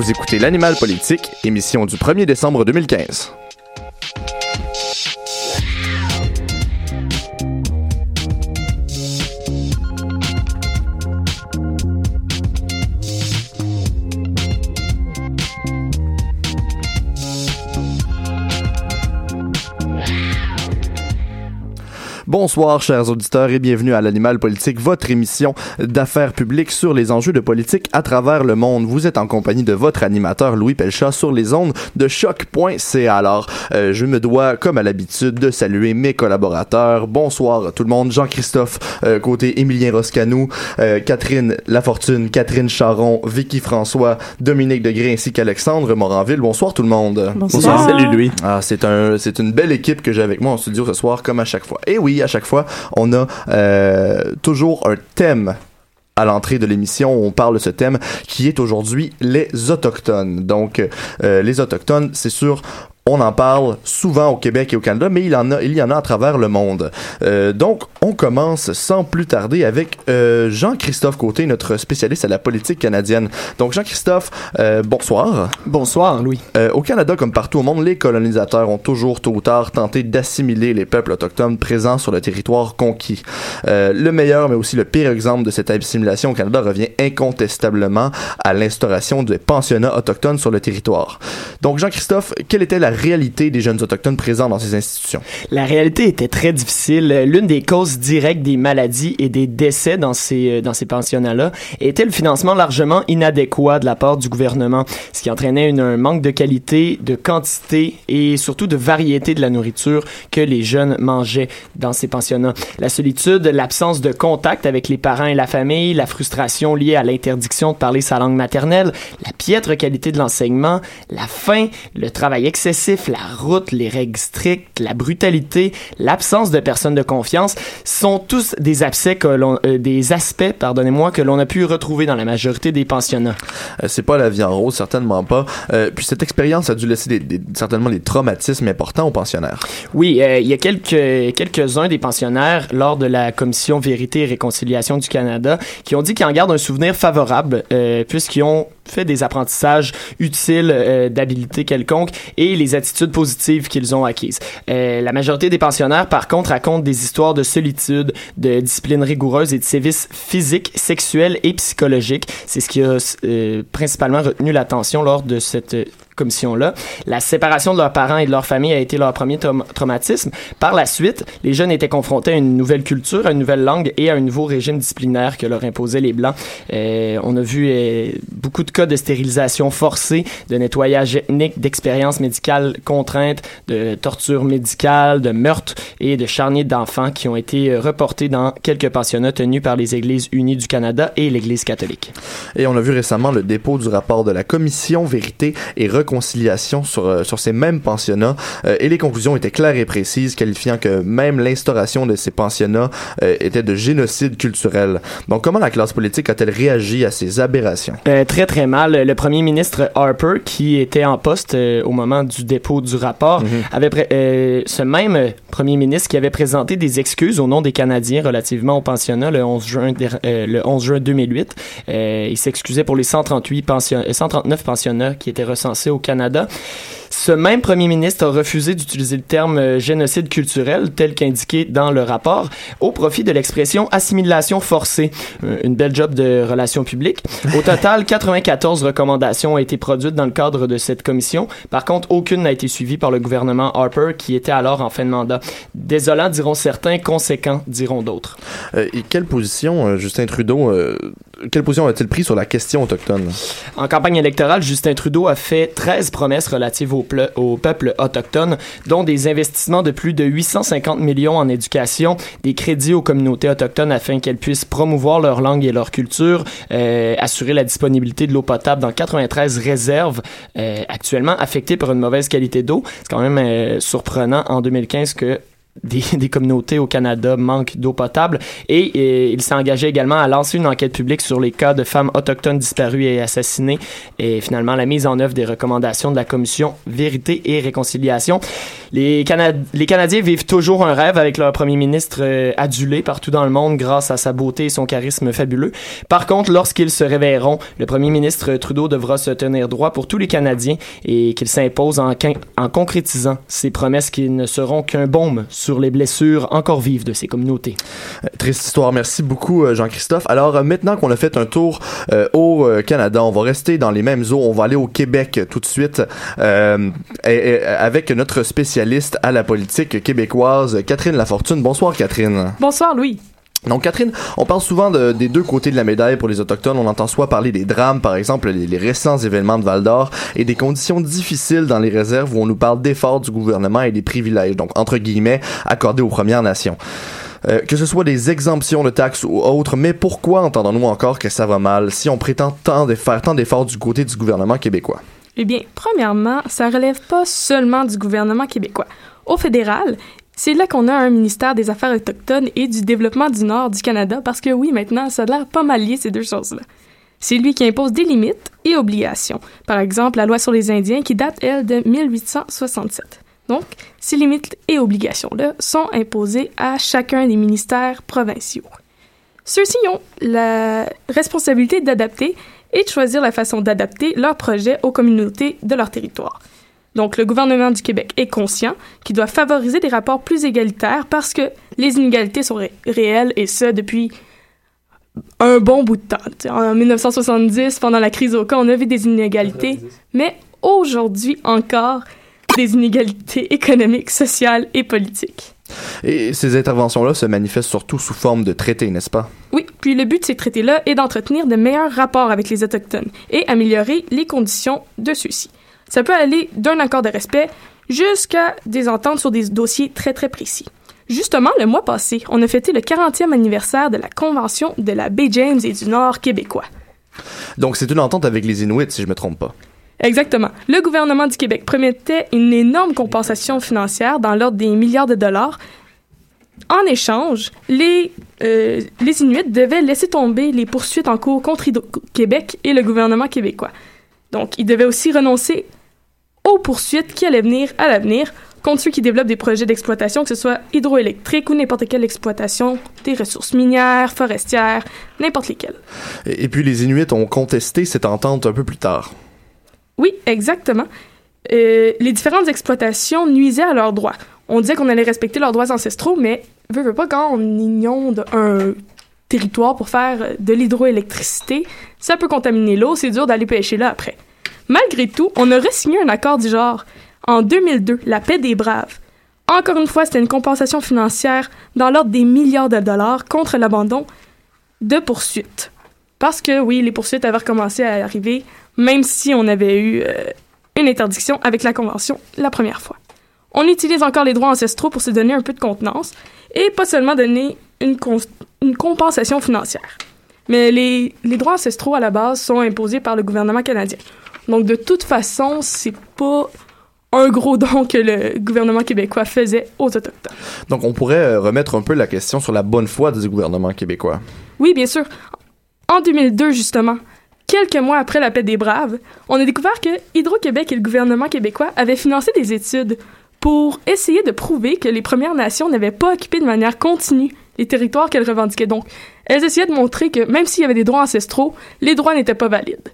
Vous écoutez L'Animal Politique, émission du 1er décembre 2015. Bonsoir, chers auditeurs, et bienvenue à l'Animal Politique, votre émission d'affaires publiques sur les enjeux de politique à travers le monde. Vous êtes en compagnie de votre animateur Louis Pelchat sur les ondes de choc.ca. Alors, euh, je me dois, comme à l'habitude, de saluer mes collaborateurs. Bonsoir à tout le monde. Jean-Christophe, euh, côté Émilien Roscanou, euh, Catherine Lafortune, Catherine Charon, Vicky François, Dominique Degré ainsi qu'Alexandre Moranville. Bonsoir tout le monde. Bonsoir. Salut Louis. Ah, c'est un, c'est une belle équipe que j'ai avec moi en studio ce soir, comme à chaque fois. Et oui, à chaque fois, on a euh, toujours un thème à l'entrée de l'émission, on parle de ce thème qui est aujourd'hui les autochtones. Donc, euh, les autochtones, c'est sûr, on en parle souvent au Québec et au Canada, mais il, en a, il y en a à travers le monde. Euh, donc, on commence sans plus tarder avec euh, Jean-Christophe Côté, notre spécialiste à la politique canadienne. Donc, Jean-Christophe, euh, bonsoir. Bonsoir, Louis. Au Canada, comme partout au monde, les colonisateurs ont toujours, tôt ou tard, tenté d'assimiler les peuples autochtones présents sur le territoire conquis. Le meilleur, mais aussi le pire exemple de cette assimilation au Canada revient incontestablement à l'instauration des pensionnats autochtones sur le territoire. Donc, Jean-Christophe, quelle était la réalité des jeunes autochtones présents dans ces institutions? La réalité était très difficile. L'une des causes directes des maladies et des décès dans ces, euh, dans ces pensionnats-là était le financement largement inadéquat de la part du gouvernement, ce qui entraînait une, un manque de qualité, de quantité et surtout de variété de la nourriture que les jeunes mangeaient dans ces pensionnats. La solitude, l'absence de contact avec les parents et la famille, la frustration liée à l'interdiction de parler sa langue maternelle, la piètre qualité de l'enseignement, la faim, le travail excessif, la route, les règles strictes, la brutalité, l'absence de personnes de confiance sont tous des aspects que l'on, euh, des aspects, pardonnez-moi, que l'on a pu retrouver dans la majorité des pensionnats. Euh, c'est pas la vie en rose, certainement pas. Euh, puis cette expérience a dû laisser des, des- certainement des traumatismes importants aux pensionnaires. Oui, euh, il y a quelques, quelques-uns des pensionnaires lors de la commission Vérité et Réconciliation du Canada qui ont dit qu'ils en gardent un souvenir favorable euh, puisqu'ils ont fait des apprentissages utiles euh, d'habilité quelconque et les attitudes positives qu'ils ont acquises. Euh, la majorité des pensionnaires, par contre, racontent des histoires de solitude, de discipline rigoureuse et de sévices physiques, sexuels et psychologiques. C'est ce qui a euh, principalement retenu l'attention lors de cette commission-là. La séparation de leurs parents et de leur famille a été leur premier traumatisme. Par la suite, les jeunes étaient confrontés à une nouvelle culture, à une nouvelle langue et à un nouveau régime disciplinaire que leur imposaient les Blancs. Euh, on a vu euh, beaucoup de cas de stérilisation forcée, de nettoyage ethnique, d'expériences médicales contraintes, de torture médicale, de meurtres et de charniers d'enfants qui ont été euh, reportés dans quelques pensionnats tenus par les Églises unies du Canada et l'Église catholique. Et on a vu récemment le dépôt du rapport de la Commission Vérité et Réconciliation sur, sur ces mêmes pensionnats et les conclusions étaient claires et précises, qualifiant que même l'instauration de ces pensionnats était de génocide culturel. Donc, comment la classe politique a-t-elle réagi à ces aberrations? Euh, très, très mal. Le premier ministre Harper, qui était en poste euh, au moment du dépôt du rapport, mhm. avait euh, ce même premier ministre qui avait présenté des excuses au nom des Canadiens relativement au pensionnat le 11 juin, le 11 juin 2008. il s'excusait pour les 138 pension 139 pensionnats qui étaient recensés au Canada. Ce même premier ministre a refusé d'utiliser le terme euh, génocide culturel tel qu'indiqué dans le rapport au profit de l'expression assimilation forcée. Euh, une belle job de relations publiques. Au total, 94 recommandations ont été produites dans le cadre de cette commission. Par contre, aucune n'a été suivie par le gouvernement Harper qui était alors en fin de mandat. Désolant diront certains, conséquent diront d'autres. Euh, et quelle position Justin Trudeau quelle position a-t-il pris sur la question autochtone? En campagne électorale, Justin Trudeau a fait 13 promesses relatives au, au, peuple autochtone, dont des investissements de plus de 850 millions en éducation, des crédits aux communautés autochtones afin qu'elles puissent promouvoir leur langue et leur culture, euh, assurer la disponibilité de l'eau potable dans 93 réserves euh, actuellement affectées par une mauvaise qualité d'eau. C'est quand même euh, surprenant en 2015 que des, des, communautés au Canada manquent d'eau potable et, il s'est engagé également à lancer une enquête publique sur les cas de femmes autochtones disparues et assassinées et finalement la mise en œuvre des recommandations de la commission Vérité et Réconciliation. Les, les Canadiens vivent toujours un rêve avec leur premier ministre euh, adulé partout dans le monde grâce à sa beauté et son charisme fabuleux. Par contre, lorsqu'ils se réveilleront, le premier ministre Trudeau devra se tenir droit pour tous les Canadiens et qu'il s'impose en, en concrétisant ses promesses qui ne seront qu'un baume sur les blessures encore vives de ces communautés. Euh, triste histoire. Merci beaucoup, euh, Jean-Christophe. Alors, euh, maintenant qu'on a fait un tour au Canada, on va rester dans les mêmes eaux. On va aller au Québec tout de suite avec notre spécialiste à la politique québécoise, Catherine Lafortune. Bonsoir, Catherine. Bonsoir, Louis. Donc Catherine, on parle souvent des deux côtés de la médaille pour les autochtones. On entend soit parler des drames, par exemple les, récents événements de Val d'Or, et des conditions difficiles dans les réserves où on nous parle d'efforts du gouvernement et des privilèges, donc entre guillemets, accordés aux Premières Nations. Euh, que ce soit des exemptions de taxes ou autres, mais pourquoi entendons-nous encore que ça va mal si on prétend tant de faire tant d'efforts du côté du gouvernement québécois? Eh bien, premièrement, ça relève pas seulement du gouvernement québécois. Au fédéral, c'est là qu'on a un ministère des Affaires autochtones et du Développement du Nord du Canada, parce que oui, maintenant, ça a l'air pas mal lié ces deux choses-là. C'est lui qui impose des limites et obligations. Par exemple, la loi sur les Indiens qui date, elle, de 1867. Donc, ces limites et obligations-là sont imposées à chacun des ministères provinciaux. Ceux-ci ont la responsabilité d'adapter et de choisir la façon d'adapter leurs projets aux communautés de leur territoire. Donc, le gouvernement du Québec est conscient qu'il doit favoriser des rapports plus égalitaires parce que les inégalités sont réelles et ce depuis un bon bout de temps. En 1970, pendant la crise au cas, on a vu des inégalités, mais aujourd'hui encore, des inégalités économiques, sociales et politiques. Et ces interventions-là se manifestent surtout sous forme de traités, n'est-ce pas? Oui, puis le but de ces traités-là est d'entretenir de meilleurs rapports avec les Autochtones et améliorer les conditions de ceux-ci. Ça peut aller d'un accord de respect jusqu'à des ententes sur des dossiers très très précis. Justement, le mois passé, on a fêté le 40e anniversaire de la Convention de la baie James et du Nord québécois. Donc c'est une entente avec les Inuits, si je me trompe pas. Exactement. Le gouvernement du Québec promettait une énorme compensation financière dans l'ordre des milliards de dollars. En échange, les, euh, les Inuits devaient laisser tomber les poursuites en cours contre Québec et le gouvernement québécois. Donc, ils devaient aussi renoncer aux poursuites qui allaient venir à l'avenir contre ceux qui développent des projets d'exploitation, que ce soit hydroélectrique ou n'importe quelle exploitation des ressources minières, forestières, n'importe lesquelles. Et, puis les Inuits ont contesté cette entente un peu plus tard. Oui, exactement. Euh, les différentes exploitations nuisaient à leurs droits. On disait qu'on allait respecter leurs droits ancestraux, mais veut, veut pas quand on inonde un territoire pour faire de l'hydroélectricité, ça peut contaminer l'eau, c'est dur d'aller pêcher là après. Malgré tout, on aurait signé un accord du genre. En 2002, la paix des braves. Encore une fois, c'était une compensation financière dans l'ordre des milliards de dollars contre l'abandon de poursuites. Parce que oui, les poursuites avaient recommencé à arriver, même si on avait eu euh, une interdiction avec la Convention la première fois. On utilise encore les droits ancestraux pour se donner un peu de contenance et pas seulement donner une, compensation financière. Mais les droits ancestraux à la base sont imposés par le gouvernement canadien. Donc de toute façon, c'est pas un gros don que le gouvernement québécois faisait aux Autochtones. Donc, on pourrait euh, remettre un peu la question sur la bonne foi du gouvernement québécois. Oui, bien sûr. En 2002, justement, quelques mois après la paix des Braves, on a découvert que Hydro-Québec et le gouvernement québécois avaient financé des études pour essayer de prouver que les Premières Nations n'avaient pas occupé de manière continue les territoires qu'elles revendiquaient. Donc, elles essayaient de montrer que même s'il y avait des droits ancestraux, les droits n'étaient pas valides.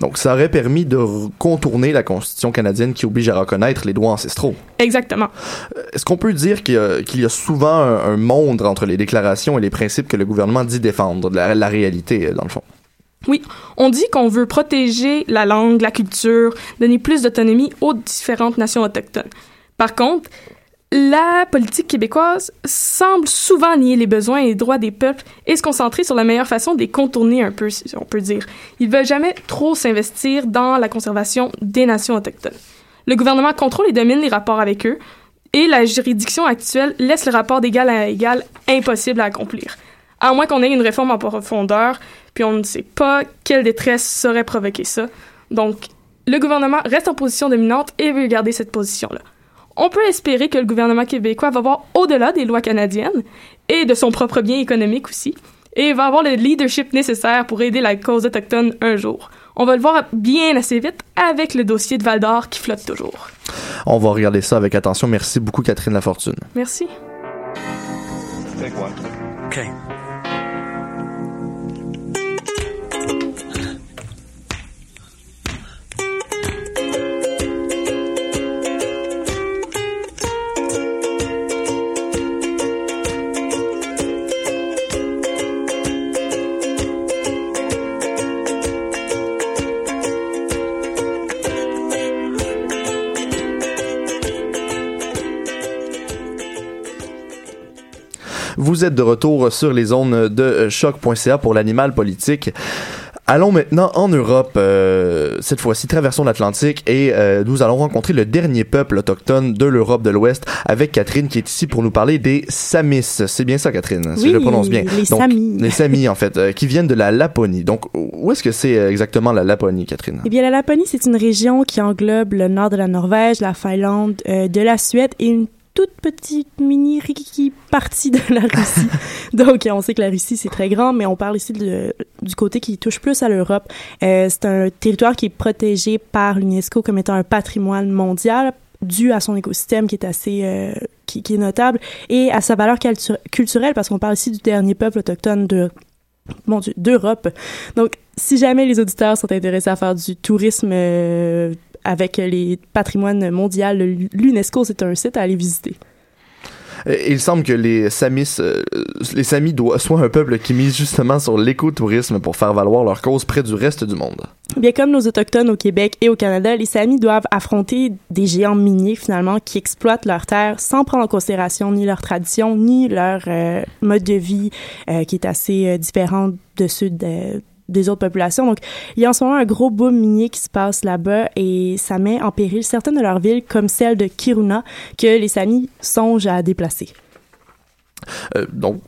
Donc, ça aurait permis de contourner la Constitution canadienne qui oblige à reconnaître les droits ancestraux. Exactement. Euh, est-ce qu'on peut dire qu'il y, a souvent un, monde entre les déclarations et les principes que le gouvernement dit défendre, la, la réalité, euh, dans le fond? Oui, on dit qu'on veut protéger la langue, la culture, donner plus d'autonomie aux différentes nations autochtones. Par contre, la politique québécoise semble souvent nier les besoins et les droits des peuples et se concentrer sur la meilleure façon de les contourner un peu, si on peut dire. Ils veulent jamais trop s'investir dans la conservation des nations autochtones. Le gouvernement contrôle et domine les rapports avec eux, et la juridiction actuelle laisse le rapport d'égal à égal impossible à accomplir. À moins qu'on ait une réforme en profondeur, puis on ne sait pas quelle détresse saurait provoquer ça. Donc, le gouvernement reste en position dominante et veut garder cette position-là on peut espérer que le gouvernement québécois va voir au-delà des lois canadiennes et de son propre bien économique aussi, et va avoir le leadership nécessaire pour aider la cause autochtone un jour. On va le voir bien assez vite avec le dossier de Val d'Or qui flotte toujours. On va regarder ça avec attention. Merci beaucoup, Catherine Lafortune. Merci. OK. Vous êtes de retour sur les zones de choc.ca pour l'animal politique. Allons maintenant en Europe, euh, cette fois-ci traversons l'Atlantique et euh, nous allons rencontrer le dernier peuple autochtone de l'Europe de l'Ouest avec Catherine qui est ici pour nous parler des Samis. C'est bien ça Catherine, si je le prononce bien. Les Samis. Les Samis en fait, euh, qui viennent de la Laponie. Donc où est-ce que c'est exactement la Laponie Catherine? Eh bien la Laponie c'est une région qui englobe le nord de la Norvège, la Finlande, de la Suède et une toute petite mini partie de la Russie. Donc, on sait que la Russie, c'est très grand, mais on parle ici de, du côté qui touche plus à l'Europe. Euh, c'est un territoire qui est protégé par l'UNESCO comme étant un patrimoine mondial dû à son écosystème qui est assez euh, qui, qui, est notable et à sa valeur culturelle parce qu'on parle ici du dernier peuple autochtone de mon Dieu, d'Europe. Donc, si jamais les auditeurs sont intéressés à faire du tourisme euh, avec les patrimoines mondiaux, l'UNESCO, c'est un site à aller visiter. Il semble que les Samis, euh, les Samis doivent, soient un peuple qui mise justement sur l'écotourisme pour faire valoir leur cause près du reste du monde. Bien comme nos autochtones au Québec et au Canada, les Samis doivent affronter des géants miniers finalement qui exploitent leurs terres sans prendre en considération ni leur tradition ni leur euh, mode de vie euh, qui est assez différent de ceux de, des autres populations. Donc, il y a en ce moment un gros boom minier qui se passe là-bas et ça met en péril certaines de leurs villes, comme celle de Kiruna, que les Samis songent à déplacer. Euh, donc,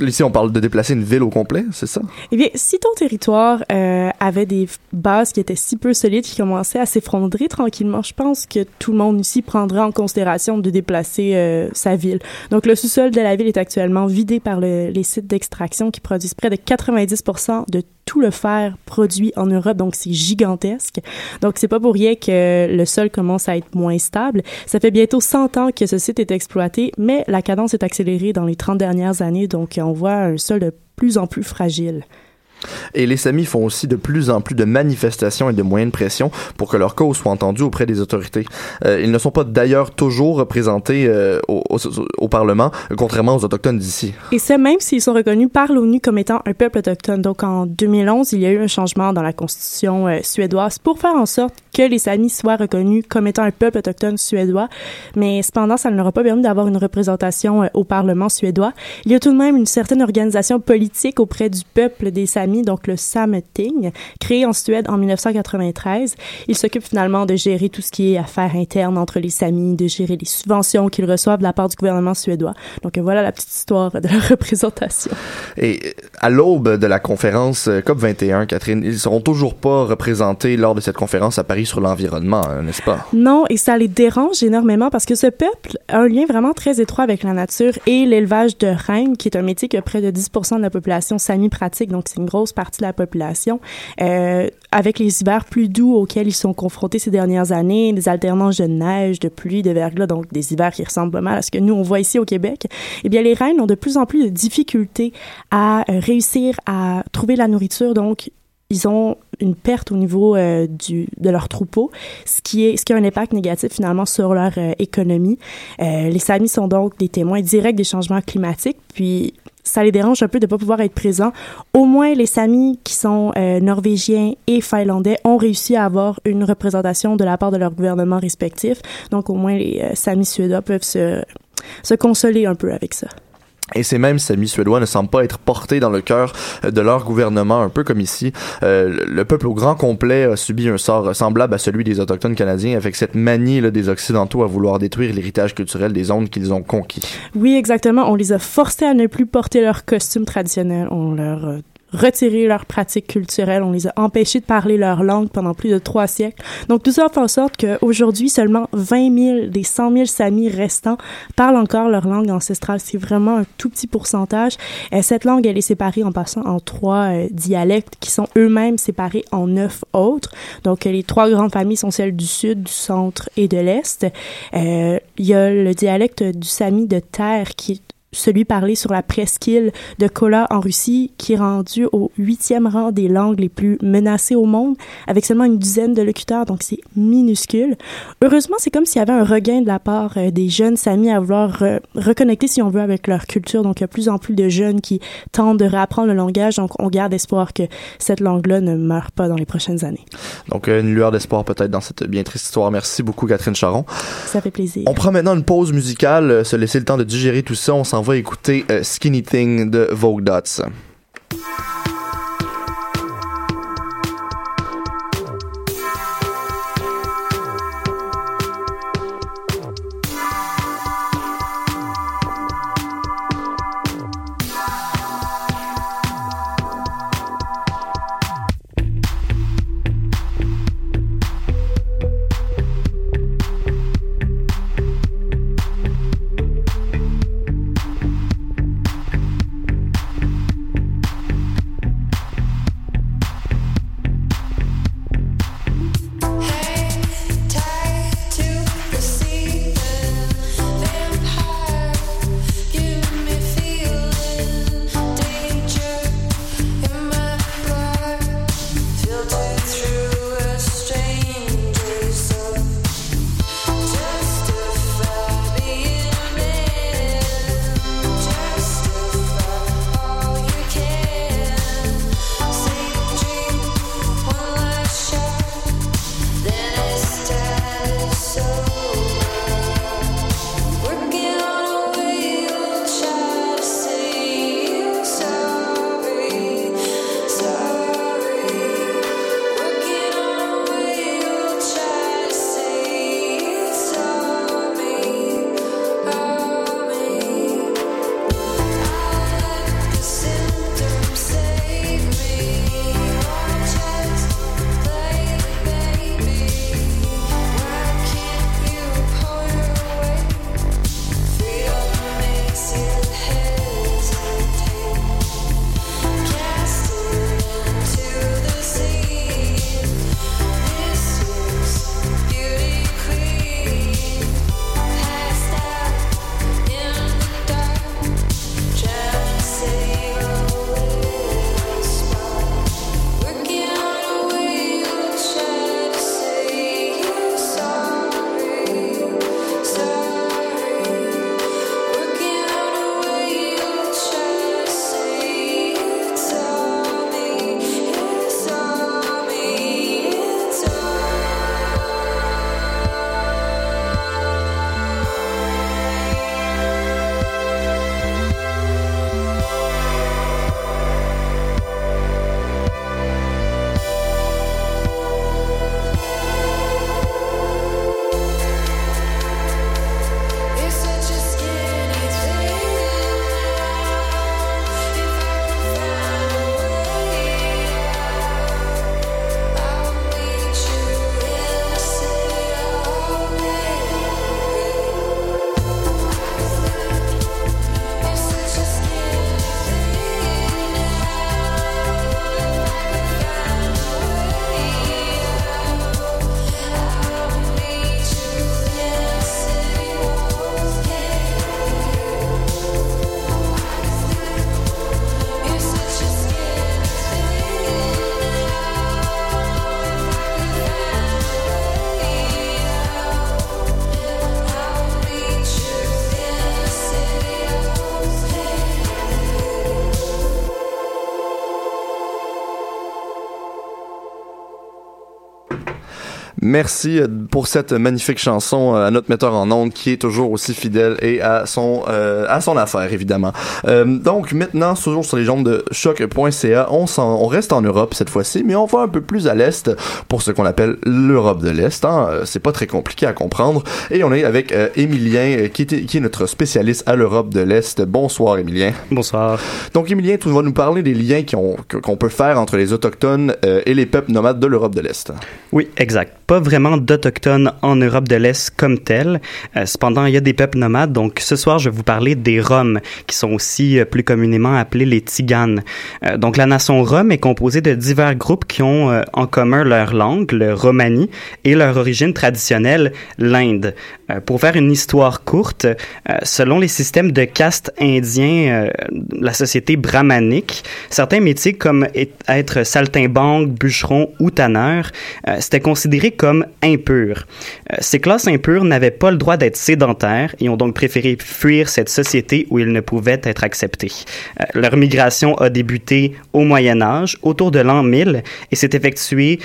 ici, on parle de déplacer une ville au complet, c'est ça? Eh bien, si ton territoire euh, avait des bases qui étaient si peu solides, qui commençaient à s'effondrer tranquillement, je pense que tout le monde ici prendrait en considération de déplacer euh, sa ville. Donc, le sous-sol de la ville est actuellement vidé par les sites d'extraction qui produisent près de 90 de tout le fer produit en Europe, donc c'est gigantesque. Donc c'est pas pour rien que le sol commence à être moins stable. Ça fait bientôt 100 ans que ce site est exploité, mais la cadence est accélérée dans les 30 dernières années, donc on voit un sol de plus en plus fragile. Et les Samis font aussi de plus en plus de manifestations et de moyens de pression pour que leur cause soit entendue auprès des autorités. Euh, ils ne sont pas d'ailleurs toujours représentés euh, au, au, au, Parlement, contrairement aux Autochtones d'ici. Et ce, même s'ils sont reconnus par l'ONU comme étant un peuple autochtone. Donc en 2011, il y a eu un changement dans la constitution euh, suédoise pour faire en sorte que les Samis soient reconnus comme étant un peuple autochtone suédois. Mais cependant, ça ne leur a pas permis d'avoir une représentation euh, au Parlement suédois. Il y a tout de même une certaine organisation politique auprès du peuple des Samis, donc le Sameting, créé en Suède en 1993. Il s'occupe finalement de gérer tout ce qui est affaires internes entre les Samis, de gérer les subventions qu'ils reçoivent de la part du gouvernement suédois. Donc voilà la petite histoire de la représentation. Et à l'aube de la conférence euh, COP21, Catherine, ils seront toujours pas représentés lors de cette conférence à Paris sur l'environnement, n'est-ce pas? Non, et ça les dérange énormément parce que ce peuple a un lien vraiment très étroit avec la nature et l'élevage de rennes, qui est un métier que près de 10 de la population sami pratique, donc c'est une grosse partie de la population. Euh, avec les hivers plus doux auxquels ils sont confrontés ces dernières années, des alternances de neige, de pluie, de verglas, donc des hivers qui ressemblent pas mal à ce que nous on voit ici au Québec, eh bien les rennes ont de plus en plus de difficultés à euh, réussir à trouver la nourriture, donc ils ont une perte au niveau euh, de leur troupeau, ce qui a un impact négatif finalement sur leur économie. Les Samis sont donc des témoins directs des changements climatiques, puis ça les dérange un peu de pas pouvoir être présents. Au moins, les Samis qui sont euh, norvégiens et finlandais ont réussi à avoir une représentation de la part de leurs gouvernements respectifs. Donc, au moins, les euh, Samis suédois peuvent se, se consoler un peu avec ça. Et ces mêmes Samis suédois ne semblent pas être portés dans le cœur de leur gouvernement, un peu comme ici. Euh, le peuple au grand complet a subi un sort semblable à celui des Autochtones canadiens, avec cette manie là, des Occidentaux à vouloir détruire l'héritage culturel des zones qu'ils ont conquis. Oui, exactement. On les a forcés à ne plus porter leurs costumes traditionnels. On leur euh, retiré leurs pratiques culturelles, on les a empêchés de parler leur langue pendant plus de trois siècles. Donc tout ça fait en sorte qu'aujourd'hui, seulement 20 000 des 100 000 Samis restants parlent encore leur langue ancestrale. C'est vraiment un tout petit pourcentage. Et cette langue, elle est séparée en passant en trois euh, dialectes qui sont eux-mêmes séparés en neuf autres. Donc les trois grandes familles sont celles du sud, du centre et de l'est. Euh, il y a le dialecte du Sami de terre qui est celui parlé sur la presqu'île de Kola en Russie, qui est rendu au huitième rang des langues les plus menacées au monde, avec seulement une dizaine de locuteurs, donc c'est minuscule. Heureusement, c'est comme s'il y avait un regain de la part euh, des jeunes Samis à vouloir re reconnecter, si on veut, avec leur culture. Donc, il y a plus en plus de jeunes qui tentent de réapprendre le langage, donc on garde espoir que cette langue-là ne meure pas dans les prochaines années. Donc, une lueur d'espoir peut-être dans cette bien triste histoire. Merci beaucoup, Catherine Charon. Ça fait plaisir. On prend maintenant une pause musicale, euh, se laisser le temps de digérer tout ça. On s'en va écouter euh, Skinny Thing de Vogue Dots. Merci euh, pour cette magnifique chanson euh, à notre metteur en ondes qui est toujours aussi fidèle et à son euh, à son affaire évidemment. Euh, donc maintenant toujours sur les ondes de choc.ca, on, s'en- on reste en Europe cette fois-ci, mais on va un peu plus à l'est pour ce qu'on appelle l'Europe de l'Est. Hein. C'est pas très compliqué à comprendre et on est avec euh, Émilien qui, est notre spécialiste à l'Europe de l'Est. Bonsoir Émilien. Bonsoir. Donc Émilien, tu vas nous parler des liens qu'on peut faire entre les autochtones et les peuples nomades de l'Europe de l'Est. Oui, exact. Pas vraiment d'autochtones en Europe de l'Est comme tel. Euh, cependant, il y a des peuples nomades. Donc, ce soir, je vais vous parler des Roms, qui sont aussi euh, plus communément appelés les Tziganes. Euh, donc, la nation Rom est composée de divers groupes qui ont en commun leur langue, le romani, et leur origine traditionnelle, l'Inde. Euh, pour faire une histoire courte, euh, selon les systèmes de caste indiens, euh, la société brahmanique, certains métiers comme être saltimbanque, bûcheron ou tanneur, c'était considéré comme impur. Ces classes impures n'avaient pas le droit d'être sédentaires et ont donc préféré fuir cette société où ils ne pouvaient être acceptés. Leur migration a débuté au Moyen Âge, autour de l'an 1000, et s'est effectuée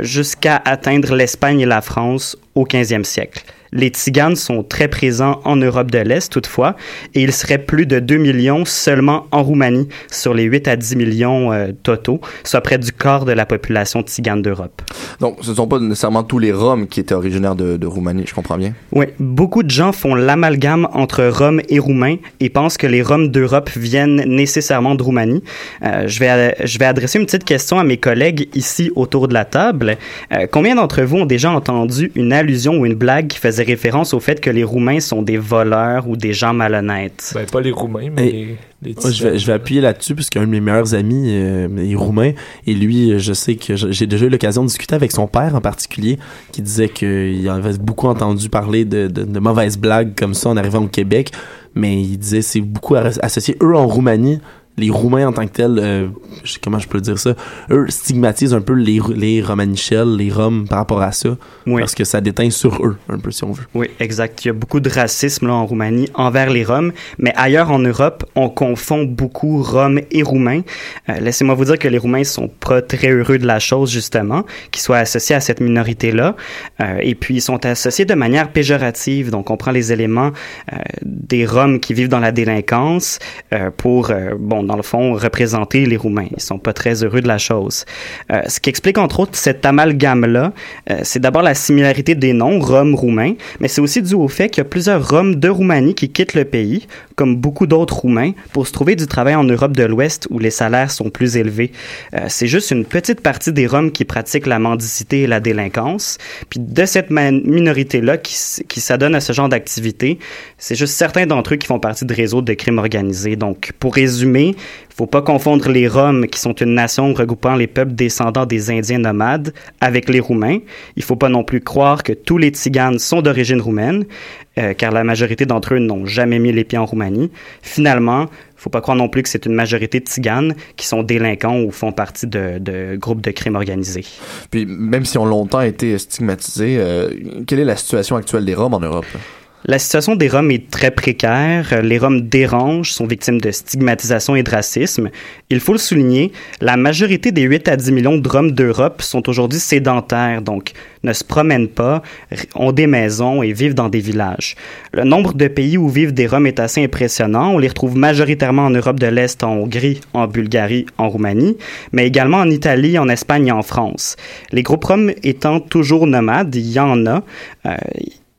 jusqu'à atteindre l'Espagne et la France au 15e siècle. Les Tziganes sont très présents en Europe de l'Est toutefois, et il serait plus de 2 millions seulement en Roumanie sur les 8 à 10 millions euh, totaux, soit près du quart de la population tzigane d'Europe. Donc, ce ne sont pas nécessairement tous les Roms qui étaient originaires de, de Roumanie, je comprends bien? Oui, beaucoup de gens font l'amalgame entre Roms et Roumains et pensent que les Roms d'Europe viennent nécessairement de Roumanie. Euh, je, vais, je vais adresser une petite question à mes collègues ici autour de la table. Euh, combien d'entre vous ont déjà entendu une allusion ou une blague qui faisait référence au fait que les Roumains sont des voleurs ou des gens malhonnêtes? Ben, pas les Roumains, mais Et- les, les je, vais, je vais appuyer là-dessus parce qu'un de mes meilleurs amis euh, est roumain et lui, je sais que j'ai déjà eu l'occasion de discuter avec son père en particulier qui disait qu'il avait beaucoup entendu parler de, de, de mauvaises blagues comme ça en arrivant au Québec, mais il disait c'est beaucoup as- associé eux en Roumanie. Les Roumains en tant que tels, euh, comment je peux dire ça, eux stigmatisent un peu les, les Romanichels, les Roms par rapport à ça, Oui. parce que ça déteint sur eux un peu si on veut. Oui, exact. Il y a beaucoup de racisme là, en Roumanie envers les Roms, mais ailleurs en Europe, on confond beaucoup Roms et Roumains. Euh, Laissez-moi vous dire que les Roumains sont pas très heureux de la chose, justement, qu'ils soient associés à cette minorité-là. Euh, et puis, ils sont associés de manière péjorative. Donc, on prend les éléments euh, des Roms qui vivent dans la délinquance euh, pour, euh, bon, dans le fond, représenter les Roumains. Ils sont pas très heureux de la chose. Euh, ce qui explique, entre autres, cet amalgame-là, euh, c'est d'abord la similarité des noms, Roms, Roumains, mais c'est aussi dû au fait qu'il y a plusieurs Roms de Roumanie qui quittent le pays, comme beaucoup d'autres Roumains, pour se trouver du travail en Europe de l'Ouest où les salaires sont plus élevés. Euh, c'est juste une petite partie des Roms qui pratiquent la mendicité et la délinquance. Puis de cette minorité-là qui, qui s'adonne à ce genre d'activité, c'est juste certains d'entre eux qui font partie de réseaux de crimes organisés. Donc, pour résumer, faut pas confondre les Roms, qui sont une nation regroupant les peuples descendants des Indiens nomades, avec les Roumains. Il faut pas non plus croire que tous les Tziganes sont d'origine roumaine, euh, car la majorité d'entre eux n'ont jamais mis les pieds en Roumanie. Finalement, faut pas croire non plus que c'est une majorité de Tziganes qui sont délinquants ou font partie de, groupes de crimes organisés. Puis, même si ont longtemps été stigmatisés, euh, quelle est la situation actuelle des Roms en Europe? La situation des Roms est très précaire. Les Roms dérangent, sont victimes de stigmatisation et de racisme. Il faut le souligner, la majorité des 8 à 10 millions de Roms d'Europe sont aujourd'hui sédentaires, donc ne se promènent pas, ont des maisons et vivent dans des villages. Le nombre de pays où vivent des Roms est assez impressionnant. On les retrouve majoritairement en Europe de l'Est, en Hongrie, en Bulgarie, en Roumanie, mais également en Italie, en Espagne et en France. Les groupes Roms étant toujours nomades, il y en a. Euh,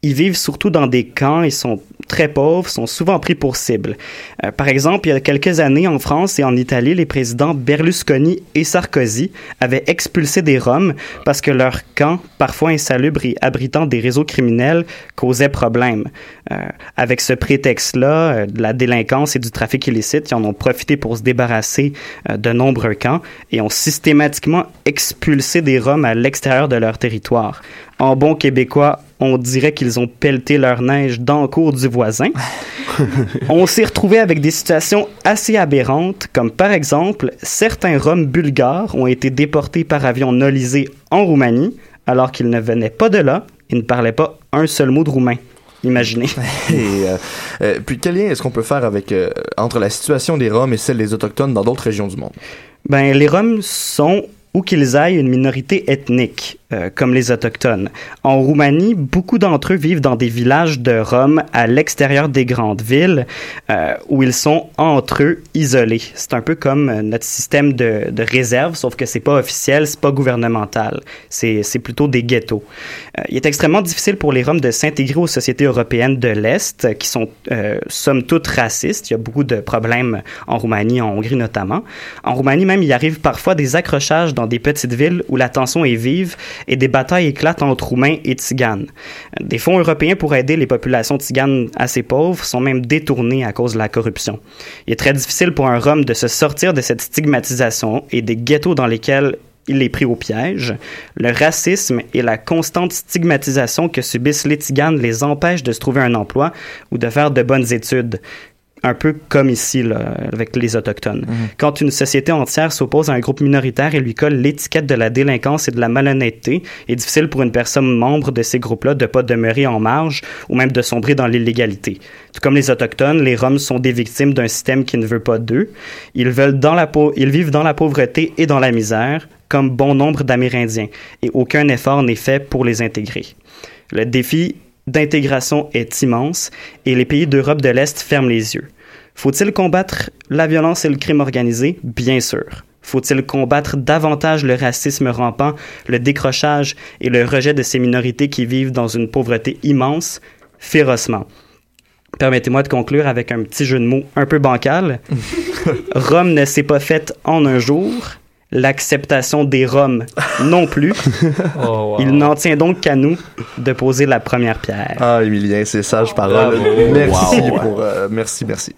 ils vivent surtout dans des camps, ils sont très pauvres, sont souvent pris pour cible. Euh, par exemple, il y a quelques années en France et en Italie, les présidents Berlusconi et Sarkozy avaient expulsé des Roms parce que leur camp, parfois insalubre et abritant des réseaux criminels, causait problème. Euh, avec ce prétexte-là, euh, de la délinquance et du trafic illicite, ils en ont profité pour se débarrasser euh, de nombreux camps et ont systématiquement expulsé des Roms à l'extérieur de leur territoire. En bon québécois, on dirait qu'ils ont pelleté leur neige dans le cours du voisin. on s'est retrouvé avec des situations assez aberrantes, comme par exemple, certains Roms bulgares ont été déportés par avion nolisé en Roumanie, alors qu'ils ne venaient pas de là et ne parlaient pas un seul mot de roumain. Imaginez. Et euh, euh, puis, quel lien est-ce qu'on peut faire avec euh, entre la situation des Roms et celle des Autochtones dans d'autres régions du monde? Ben, les Roms sont, où qu'ils aillent, une minorité ethnique. Euh, comme les Autochtones. En Roumanie, beaucoup d'entre eux vivent dans des villages de Roms à l'extérieur des grandes villes euh, où ils sont entre eux isolés. C'est un peu comme euh, notre système de, de réserve, sauf que c'est pas officiel, c'est pas gouvernemental. C'est, plutôt des ghettos. Euh, il est extrêmement difficile pour les Roms de s'intégrer aux sociétés européennes de l'Est, qui sont euh, somme toute racistes. Il y a beaucoup de problèmes en Roumanie, en Hongrie notamment. En Roumanie même, il arrive parfois des accrochages dans des petites villes où la tension est vive et des batailles éclatent entre Roumains et Tziganes. Des fonds européens pour aider les populations tziganes assez pauvres sont même détournés à cause de la corruption. Il est très difficile pour un Rome de se sortir de cette stigmatisation et des ghettos dans lesquels il est pris au piège. Le racisme et la constante stigmatisation que subissent les Tziganes les empêchent de se trouver un emploi ou de faire de bonnes études un peu comme ici là, avec les autochtones. Quand une société entière s'oppose à un groupe minoritaire et lui colle l'étiquette de la délinquance et de la malhonnêteté, il est difficile pour une personne membre de ces groupes-là de pas demeurer en marge ou même de sombrer dans l'illégalité. Tout comme les autochtones, les Roms sont des victimes d'un système qui ne veut pas d'eux. Ils veulent dans la pau- ils vivent dans la pauvreté et dans la misère, comme bon nombre d'Amérindiens, et aucun effort n'est fait pour les intégrer. Le défi d'intégration est immense et les pays d'Europe de l'Est ferment les yeux. Faut-il combattre la violence et le crime organisé? Bien sûr. Faut-il combattre davantage le racisme rampant, le décrochage et le rejet de ces minorités qui vivent dans une pauvreté immense? Férocement. Permettez-moi de conclure avec un petit jeu de mots un peu bancal. Rome ne s'est pas faite en un jour. L'acceptation des Roms non plus. Il n'en tient donc qu'à nous de poser la première pierre. Ah, Emilien, c'est sage parole. Bravo. Merci Wow. pour, euh, merci, merci.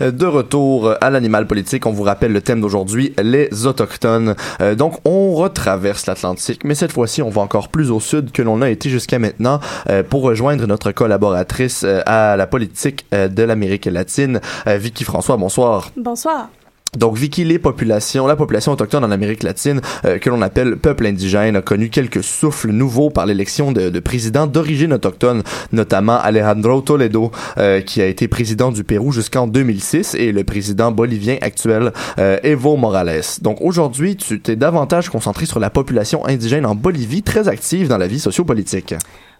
De retour à l'animal politique, on vous rappelle le thème d'aujourd'hui, les autochtones. Euh, donc, on retraverse l'Atlantique, mais cette fois-ci, on va encore plus au sud que l'on a été jusqu'à maintenant euh, pour rejoindre notre collaboratrice euh, à la politique de l'Amérique latine, Vicky François. Bonsoir. Bonsoir. Donc, Vicky, les populations, la population autochtone en Amérique latine, euh, que l'on appelle peuple indigène, a connu quelques souffles nouveaux par l'élection de, de présidents d'origine autochtone, notamment Alejandro Toledo, euh, qui a été président du Pérou jusqu'en 2006, et le président bolivien actuel, euh, Evo Morales. Donc, aujourd'hui, tu t'es davantage concentré sur la population indigène en Bolivie, très active dans la vie sociopolitique.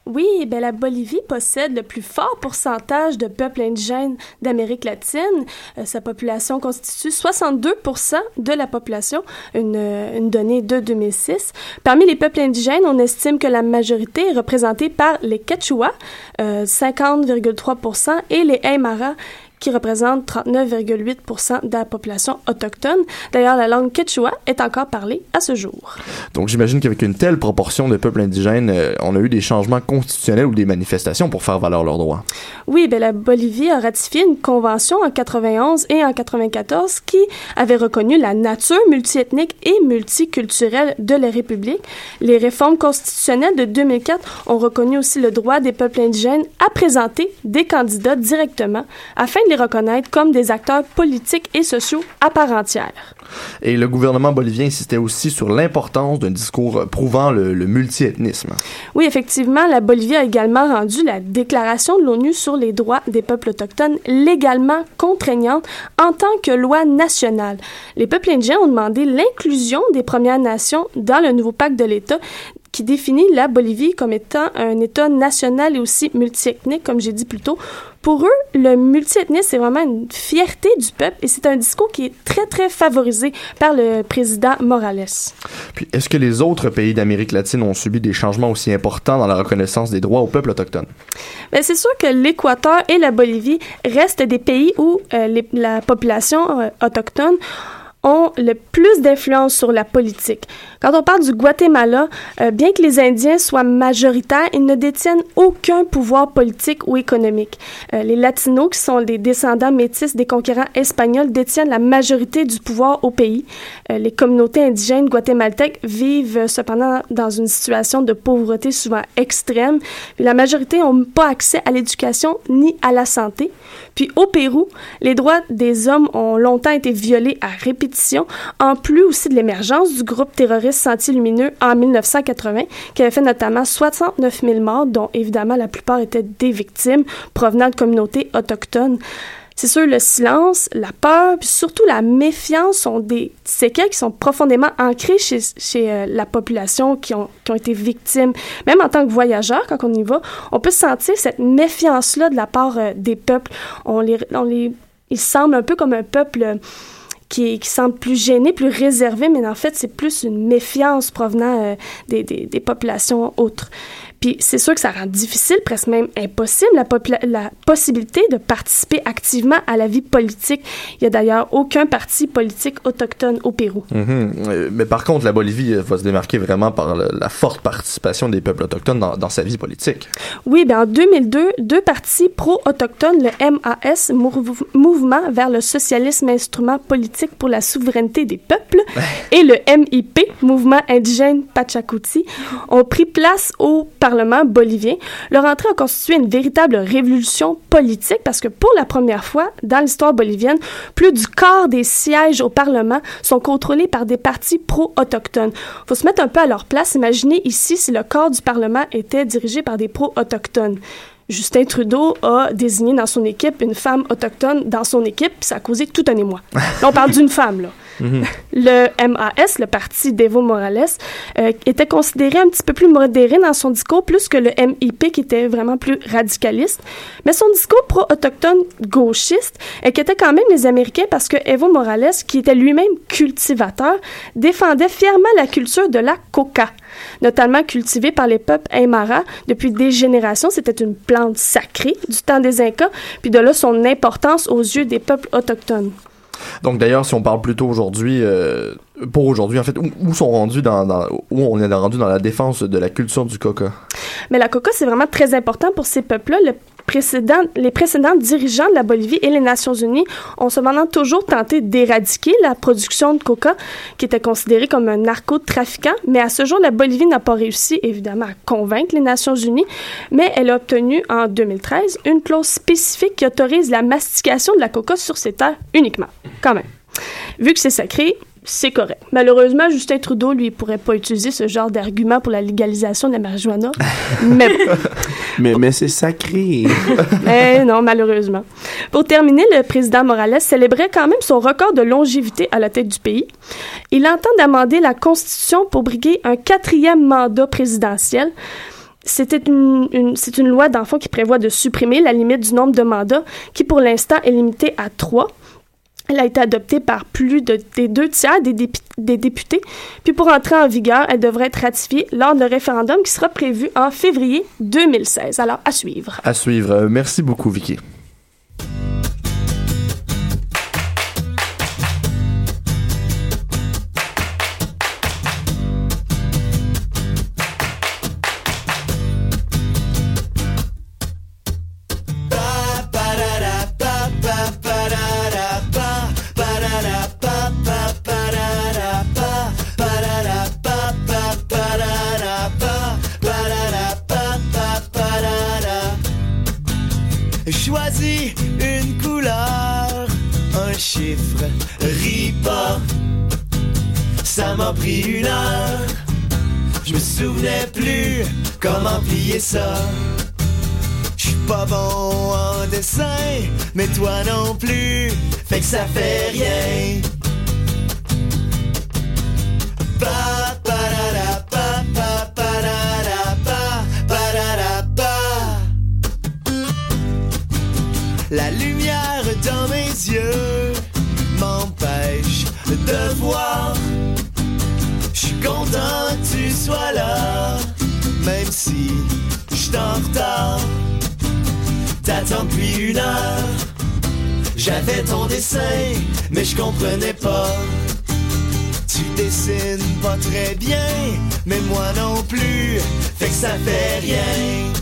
Oui, ben la Bolivie possède le plus fort pourcentage de peuples indigènes d'Amérique latine. Euh, sa population constitue 62% de la population, une, euh, donnée de 2006. Parmi les peuples indigènes, on estime que la majorité est représentée par les Quechua, euh, 50,3% et les Aymara, qui représentent 39,8 de la population autochtone. D'ailleurs, la langue quechua est encore parlée à ce jour. Donc, j'imagine qu'avec une telle proportion de peuples indigènes, euh, on a eu des changements constitutionnels ou des manifestations pour faire valoir leurs droits. Oui, ben la Bolivie a ratifié une convention en 91 et en 94 qui avait reconnu la nature multiethnique et multiculturelle de la République. Les réformes constitutionnelles de 2004 ont reconnu aussi le droit des peuples indigènes à présenter des candidats directement afin de les reconnaître comme des acteurs politiques et sociaux à part entière. Et le gouvernement bolivien insistait aussi sur l'importance d'un discours prouvant le, le multiethnisme. Oui, effectivement, la Bolivie a également rendu la déclaration de l'ONU sur les droits des peuples autochtones légalement contraignante en tant que loi nationale. Les peuples indiens ont demandé l'inclusion des Premières Nations dans le nouveau pacte de l'État qui définit la Bolivie comme étant un État national et aussi multiethnique, comme j'ai dit plus tôt. Pour eux, le multiethnisme, c'est vraiment une fierté du peuple et c'est un discours qui est très, très favorisé par le président Morales. Puis, est-ce que les autres pays d'Amérique latine ont subi des changements aussi importants dans la reconnaissance des droits aux peuples autochtones? Ben, c'est sûr que l'Équateur et la Bolivie restent des pays où euh, les- la population euh, autochtone ont le plus d'influence sur la politique. Quand on parle du Guatemala, euh, bien que les Indiens soient majoritaires, ils ne détiennent aucun pouvoir politique ou économique. Euh, les Latinos, qui sont des descendants métis des conquérants espagnols, détiennent la majorité du pouvoir au pays. Euh, les communautés indigènes guatémaltèques vivent cependant dans une situation de pauvreté souvent extrême. La majorité n'ont pas accès à l'éducation ni à la santé. Puis au Pérou, les droits des hommes ont longtemps été violés à répétition en plus aussi de l'émergence du groupe terroriste Sentier Lumineux en 1980, qui avait fait notamment 69 000 morts, dont évidemment la plupart étaient des victimes provenant de communautés autochtones. C'est sûr, le silence, la peur, puis surtout la méfiance sont des séquelles qui sont profondément ancrées chez, chez euh, la population qui ont, qui ont été victimes. Même en tant que voyageur, quand on y va, on peut sentir cette méfiance-là de la part euh, des peuples. On les, on les, ils semblent un peu comme un peuple euh, qui, qui semble plus gêné, plus réservé, mais en fait, c'est plus une méfiance provenant des, des populations autres. Puis c'est sûr que ça rend difficile, presque même impossible, la, possibilité de participer activement à la vie politique. Il y a d'ailleurs aucun parti politique autochtone au Pérou. Mhm. Euh, Mais par contre, la Bolivie euh, va se démarquer vraiment par le- la forte participation des peuples autochtones dans, dans sa vie politique. Oui, bien en 2002, deux partis pro-autochtones, le MAS, Mouv- Mouvement vers le socialisme instrument politique pour la souveraineté des peuples, et le MIP, Mouvement indigène Pachacuti, ont pris place au Parlement bolivien. Leur entrée a constitué une véritable révolution politique parce que pour la première fois dans l'histoire bolivienne, plus du quart des sièges au Parlement sont contrôlés par des partis pro-autochtones. Faut se mettre un peu à leur place. Imaginez ici si le corps du Parlement était dirigé par des pro-autochtones. Justin Trudeau a désigné dans son équipe une femme autochtone dans son équipe, puis ça a causé tout un émoi. Là, on parle d'une femme, là. Le MAS, le parti d'Evo Morales, euh, était considéré un petit peu plus modéré dans son discours, plus que le MIP qui était vraiment plus radicaliste. Mais son discours pro-autochtone gauchiste inquiétait quand même les Américains parce que Evo Morales, qui était lui-même cultivateur, défendait fièrement la culture de la coca, notamment cultivée par les peuples Aymara depuis des générations. C'était une plante sacrée du temps des Incas, puis de là son importance aux yeux des peuples autochtones. Donc d'ailleurs, si on parle plutôt aujourd'hui, euh, pour aujourd'hui en fait, où, sont rendus dans, où on est rendu dans la défense de la culture du coca? Mais la coca, c'est vraiment très important pour ces peuples-là. Le les précédents dirigeants de la Bolivie et les Nations Unies ont cependant toujours tenté d'éradiquer la production de coca, qui était considérée comme un narcotrafiquant. Mais à ce jour, la Bolivie n'a pas réussi, évidemment, à convaincre les Nations Unies, mais elle a obtenu en 2013 une clause spécifique qui autorise la mastication de la coca sur ses terres uniquement. Quand même. Vu que c'est sacré, c'est correct. Malheureusement, Justin Trudeau, lui, pourrait pas utiliser ce genre d'argument pour la légalisation de la marijuana. mais. Mais, mais c'est sacré. Eh non, malheureusement. Pour terminer, le président Morales célébrait quand même son record de longévité à la tête du pays. Il entend d'amender la Constitution pour briguer un quatrième mandat présidentiel. C'était une, une- c'est une loi, d'enfant qui prévoit de supprimer la limite du nombre de mandats, qui pour l'instant est limitée à trois. Elle a été adoptée par plus de, deux tiers des, des députés. Puis pour entrer en vigueur, elle devrait être ratifiée lors d'un référendum qui sera prévu en février 2016. Alors, à suivre. À suivre. Euh, merci beaucoup, Vicky. Un chiffre, ris pas. Ça m'a pris une heure, je me souvenais plus comment plier ça. J'suis pas bon en dessin, mais toi non plus, fait que ça fait rien. J'avais ton dessin, mais je comprenais pas. Tu dessines pas très bien, mais moi non plus, fait que ça fait rien.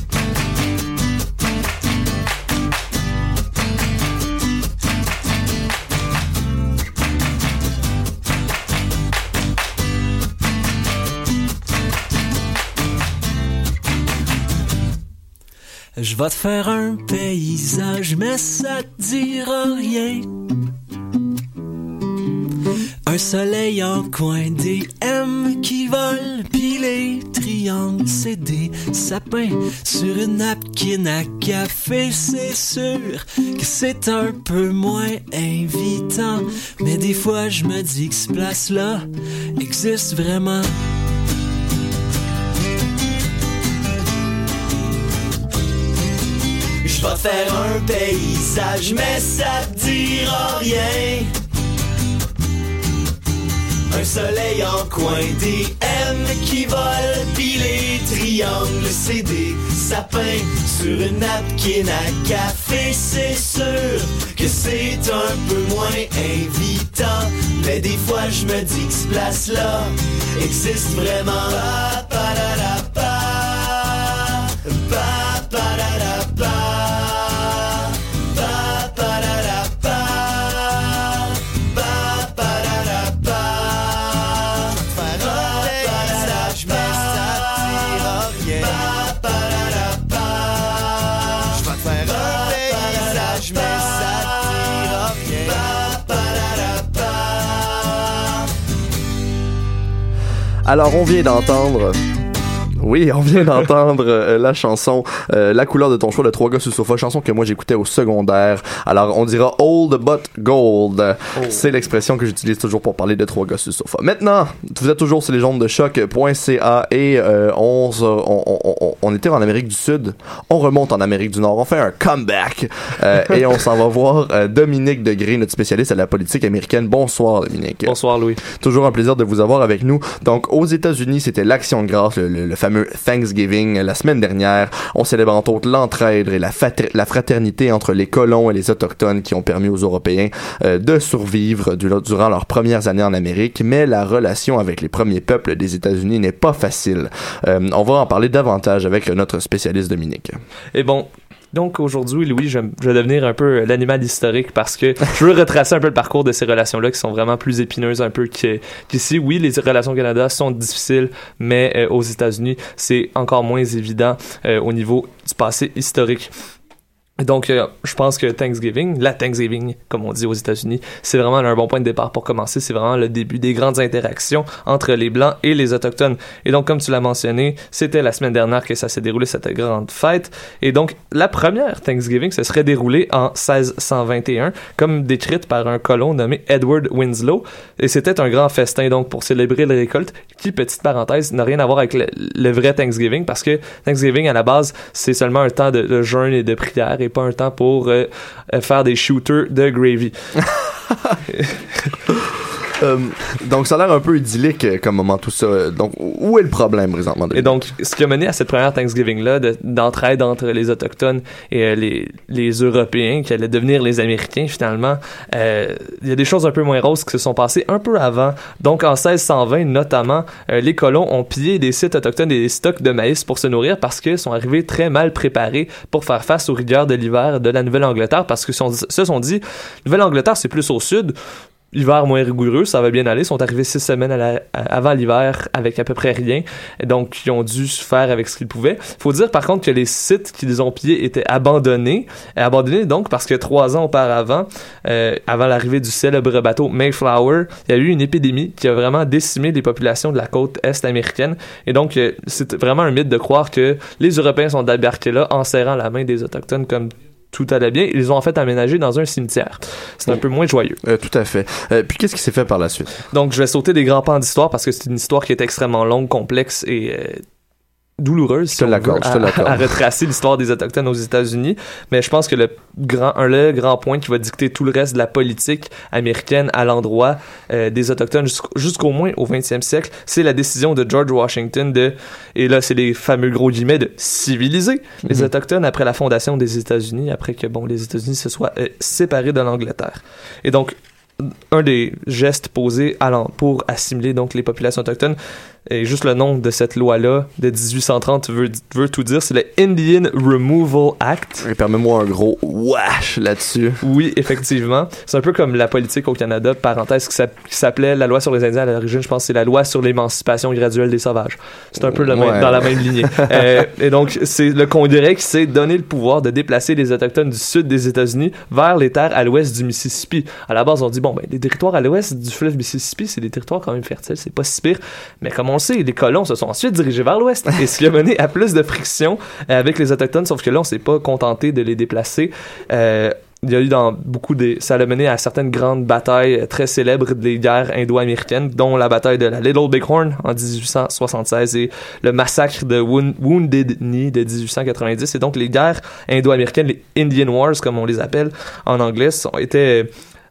Vais te faire un paysage, mais ça te dira rien. Un soleil en coin, des M qui volent, pis les triangles, c'est des sapins sur une napkin à café, c'est sûr que c'est un peu moins invitant. Mais des fois, je me dis que ce place-là existe vraiment. Je vais faire un paysage, mais ça te dira rien. Un soleil en coin, des M qui volent, pis les triangles, c'est des sapins sur une napkin à café, c'est sûr que c'est un peu moins invitant. Mais des fois, je me dis que ce place-là existe vraiment. Alors, on vient d'entendre. Oui, on vient d'entendre euh, la chanson euh, La couleur de ton choix de Trois gars le sofa, chanson que moi j'écoutais au secondaire. Alors on dira Old but Gold. C'est l'expression que j'utilise toujours pour parler de Trois gars sur le sofa. Maintenant, vous êtes toujours sur les ondes de choc.ca et euh, on, on, on- on- était en Amérique du Sud, on remonte en Amérique du Nord, on fait un comeback euh, et on s'en va voir euh, Dominique Degré, notre spécialiste à la politique américaine. Bonsoir Dominique. Bonsoir Louis. Toujours un plaisir de vous avoir avec nous. Donc, aux États-Unis, c'était l'Action de grâce, le, le- le fameux Thanksgiving. La semaine dernière, on célèbre entre autres l'entraide et la, la fraternité entre les colons et les autochtones qui ont permis aux Européens euh, de survivre du- durant leurs premières années en Amérique. Mais la relation avec les premiers peuples des États-Unis n'est pas facile. Euh, on va en parler davantage avec notre spécialiste Dominique. Et bon, donc aujourd'hui, Louis, je, je vais devenir un peu l'animal historique parce que je veux retracer un peu le parcours de ces relations-là qui sont vraiment plus épineuses un peu qu'ici. Oui, les relations au Canada sont difficiles, mais euh, aux États-Unis, c'est encore moins évident euh, au niveau du passé historique. Donc, euh, je pense que Thanksgiving, la Thanksgiving, comme on dit aux États-Unis, c'est vraiment un bon point de départ pour commencer. C'est vraiment le début des grandes interactions entre les Blancs et les Autochtones. Et donc, comme tu l'as mentionné, c'était la semaine dernière que ça s'est déroulé, cette grande fête. Et donc, la première Thanksgiving se serait déroulée en 1621, comme décrite par un colon nommé Edward Winslow. Et c'était un grand festin, donc, pour célébrer la récolte, qui, petite parenthèse, n'a rien à voir avec le, vrai Thanksgiving, parce que Thanksgiving, à la base, c'est seulement un temps de, jeûne et de prière, pas un temps pour euh, euh, faire des shooters de gravy. Euh, donc, ça a l'air un peu idyllique euh, comme moment, tout ça. Donc, où est le problème présentement? Et donc, ce qui a mené à cette première Thanksgiving-là, de- d'entraide entre les Autochtones et euh, les, les Européens, qui allaient devenir les Américains finalement, euh, il y a des choses un peu moins roses qui se sont passées un peu avant. Donc, en 1620, notamment, les colons ont pillé des sites autochtones et des stocks de maïs pour se nourrir parce qu'ils sont arrivés très mal préparés pour faire face aux rigueurs de l'hiver de la Nouvelle-Angleterre parce que se se sont dit, Nouvelle-Angleterre, c'est plus au sud, Hiver moins rigoureux, ça va bien aller. Ils sont arrivés six semaines avant l'hiver avec à peu près rien. Donc, ils ont dû faire avec ce qu'ils pouvaient. Faut dire par contre que les sites qu'ils ont pillés étaient abandonnés. Abandonnés donc parce que trois ans auparavant, euh, avant l'arrivée du célèbre bateau Mayflower, il y a eu une épidémie qui a vraiment décimé les populations de la côte est américaine. Et donc, euh, c'est vraiment un mythe de croire que les Européens sont débarqués là en serrant la main des Autochtones comme tout allait bien. Ils les ont en fait aménagé dans un cimetière. C'est un peu moins joyeux. Euh, tout à fait. Euh, puis qu'est-ce qui s'est fait par la suite? Donc, je vais sauter des grands pans d'histoire parce que c'est une histoire qui est extrêmement longue, complexe et euh, douloureuse. Je te l'accorde, je te à, l'accorde. à retracer l'histoire des Autochtones aux États-Unis. Mais je pense que le grand, un, le grand point qui va dicter tout le reste de la politique américaine à l'endroit euh, des Autochtones jusqu'au moins au 20e siècle, c'est la décision de George Washington de, et là, c'est les fameux gros guillemets, de civiliser les Mhm. Autochtones après la fondation des États-Unis, après que, bon, les États-Unis se soient euh, séparés de l'Angleterre. Et donc, un des gestes posés à pour assimiler donc les populations autochtones Et juste le nom de cette loi-là de 1830 veut, veut tout dire. C'est le Indian Removal Act. Et permets-moi un gros wash là-dessus. Oui, effectivement. C'est un peu comme la politique au Canada, parenthèse, qui s'app- qui s'appelait la loi sur les Indiens à l'origine. Je pense c'est la loi sur l'émancipation graduelle des sauvages. C'est un peu le même- Ouais. dans la même lignée. Euh, et donc, c'est le Congrès qui s'est donné le pouvoir de déplacer les Autochtones du sud des États-Unis vers les terres à l'ouest du Mississippi. À la base, on dit, bon, ben, les territoires à l'ouest du fleuve Mississippi, c'est des territoires quand même fertiles, c'est pas si pire. Mais comme les colons se sont ensuite dirigés vers l'ouest. Et ce qui a mené à plus de friction euh, avec les Autochtones, sauf que là, on s'est pas contenté de les déplacer. Euh, il y a eu dans beaucoup des ça a mené à certaines grandes batailles euh, très célèbres des guerres indo-américaines dont la bataille de la Little Bighorn en 1876 et le massacre de Wound- Wounded Knee de 1890 et donc les guerres indo-américaines les Indian Wars comme on les appelle en anglais sont étaient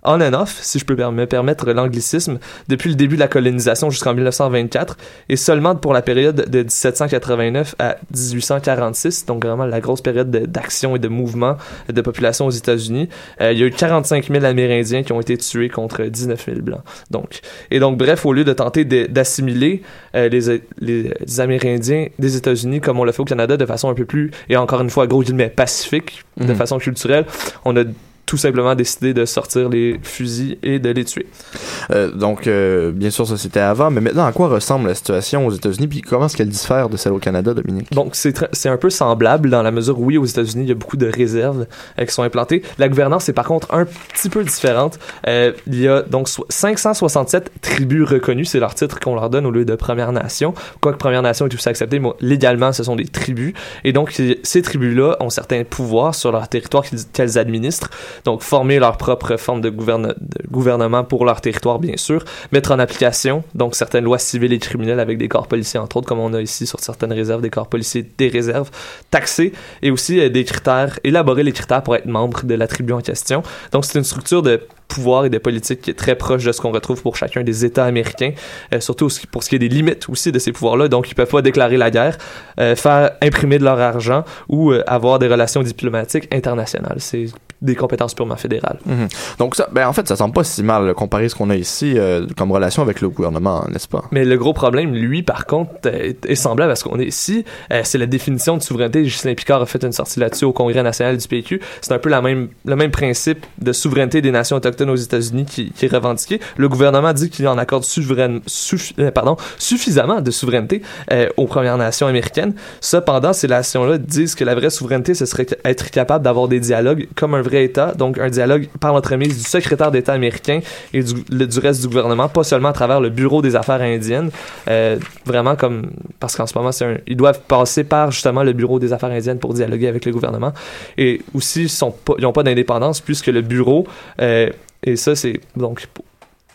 on and off, si je peux me permettre l'anglicisme, depuis le début de la colonisation jusqu'en 1924, et seulement pour la période de 1789 à 1846, donc vraiment la grosse période de- d'action et de mouvement de population aux États-Unis. Euh, il y a eu 45 000 Amérindiens qui ont été tués contre 19 000 Blancs. Donc, et donc, bref, au lieu de tenter d'assimiler euh, les, les Amérindiens des États-Unis comme on l'a fait au Canada de façon un peu plus, et encore une fois, gros guillemets, pacifique, de Mhm. façon culturelle, on a tout simplement décidé de sortir les fusils et de les tuer. Euh, donc, euh, bien sûr, ça c'était avant, mais maintenant, à quoi ressemble la situation aux États-Unis, puis comment est-ce qu'elle diffère de celle au Canada, Dominique? Donc, c'est un peu semblable dans la mesure où, oui, aux États-Unis, il y a beaucoup de réserves euh, qui sont implantées. La gouvernance est par contre un petit peu différente. Euh, il y a donc so- 567 tribus reconnues, c'est leur titre qu'on leur donne au lieu de Première Nation. Quoique Première Nation est aussi accepté, mais légalement, ce sont des tribus. Et donc, ces tribus-là ont certains pouvoirs sur leur territoire qu'elles administrent. Donc, former leur propre forme de, gouverne- de gouvernement pour leur territoire, bien sûr. Mettre en application, donc, certaines lois civiles et criminelles avec des corps policiers, entre autres, comme on a ici sur certaines réserves, des corps policiers des réserves. Taxer et aussi euh, des critères, élaborer les critères pour être membre de la tribu en question. Donc, c'est une structure de pouvoir et de politique qui est très proche de ce qu'on retrouve pour chacun des États américains, euh, surtout pour ce qui est des limites aussi de ces pouvoirs-là. Donc, ils peuvent pas déclarer la guerre, euh, faire imprimer de leur argent ou avoir des relations diplomatiques internationales. C'est des compétences purement fédérales. Mhm. Donc, ça, ben, en fait, ça semble pas si mal, comparé à ce qu'on a ici euh, comme relation avec le gouvernement, n'est-ce pas? Mais le gros problème, lui, par contre, est, est semblable à ce qu'on est ici. Euh, c'est la définition de souveraineté. Justin Picard a fait une sortie là-dessus au Congrès national du PQ. C'est un peu la même, le même principe de souveraineté des nations autochtones aux États-Unis qui, qui est revendiqué. Le gouvernement dit qu'il en accorde souveraine, suffi- euh, pardon, suffisamment de souveraineté euh, aux Premières Nations américaines. Cependant, ces nations-là disent que la vraie souveraineté, ce serait être capable d'avoir des dialogues comme un vrai État, donc un dialogue par l'entremise du secrétaire d'État américain et du, reste du gouvernement, pas seulement à travers le Bureau des affaires indiennes, euh, vraiment comme parce qu'en ce moment, ils doivent passer par justement le Bureau des affaires indiennes pour dialoguer avec le gouvernement. Et aussi, ils n'ont pas d'indépendance puisque le bureau, euh, et ça, c'est donc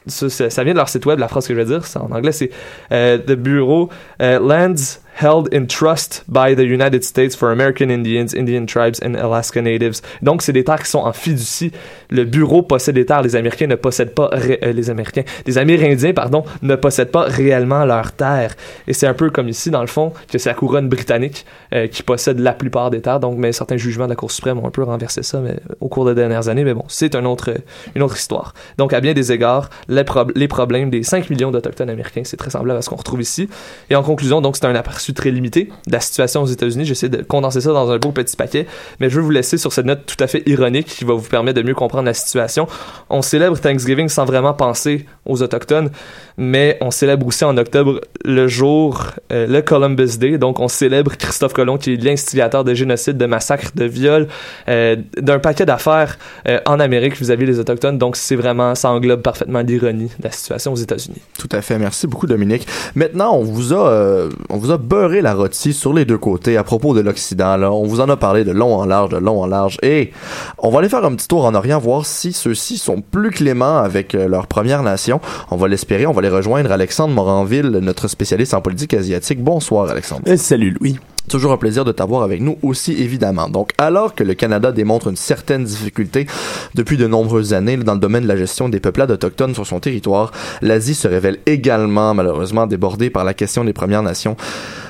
ça, vient de leur site web, la phrase que je vais dire, c'est en anglais, c'est euh, The Bureau euh, Lands held in trust by the United States for American Indians, Indian tribes and Alaska Natives. Donc, c'est des terres qui sont en fiducie. Le bureau possède des terres. Les Américains ne possèdent pas, euh, les Américains, les Amérindiens, pardon, ne possèdent pas réellement leurs terres. Et c'est un peu comme ici, dans le fond, que c'est la couronne britannique euh, qui possède la plupart des terres. Donc, mais certains jugements de la Cour suprême ont un peu renversé ça mais, au cours des dernières années. Mais bon, c'est un autre, une autre histoire. Donc, à bien des égards, les, les problèmes des 5 millions d'Autochtones américains, c'est très semblable à ce qu'on retrouve ici. Et en conclusion, donc, c'est un aperçu très limité de la situation aux États-Unis. J'essaie de condenser ça dans un beau petit paquet, mais je veux vous laisser sur cette note tout à fait ironique qui va vous permettre de mieux comprendre la situation. On célèbre Thanksgiving sans vraiment penser aux Autochtones, mais on célèbre aussi en octobre le jour, euh, le Columbus Day. Donc, on célèbre Christophe Colomb, qui est l'instigateur de génocide, de massacre, de viol, euh, d'un paquet d'affaires euh, en Amérique vis-à-vis des Autochtones. Donc, c'est vraiment, ça englobe parfaitement l'ironie de la situation aux États-Unis. Tout à fait. Merci beaucoup, Dominique. Maintenant, on vous a, on vous a beurré la rôtie sur les deux côtés à propos de l'Occident. Là, on vous en a parlé de long en large, de long en large. Et on va aller faire un petit tour en Orient, voir si ceux-ci sont plus cléments avec euh, leur Première Nation. On va l'espérer. On va aller rejoindre Alexandre Moranville, notre spécialiste en politique asiatique. Bonsoir, Alexandre. Euh, salut, Louis. Toujours un plaisir de t'avoir avec nous aussi, évidemment. Donc, alors que le Canada démontre une certaine difficulté depuis de nombreuses années dans le domaine de la gestion des peuplades autochtones sur son territoire, l'Asie se révèle également, malheureusement, débordée par la question des Premières Nations.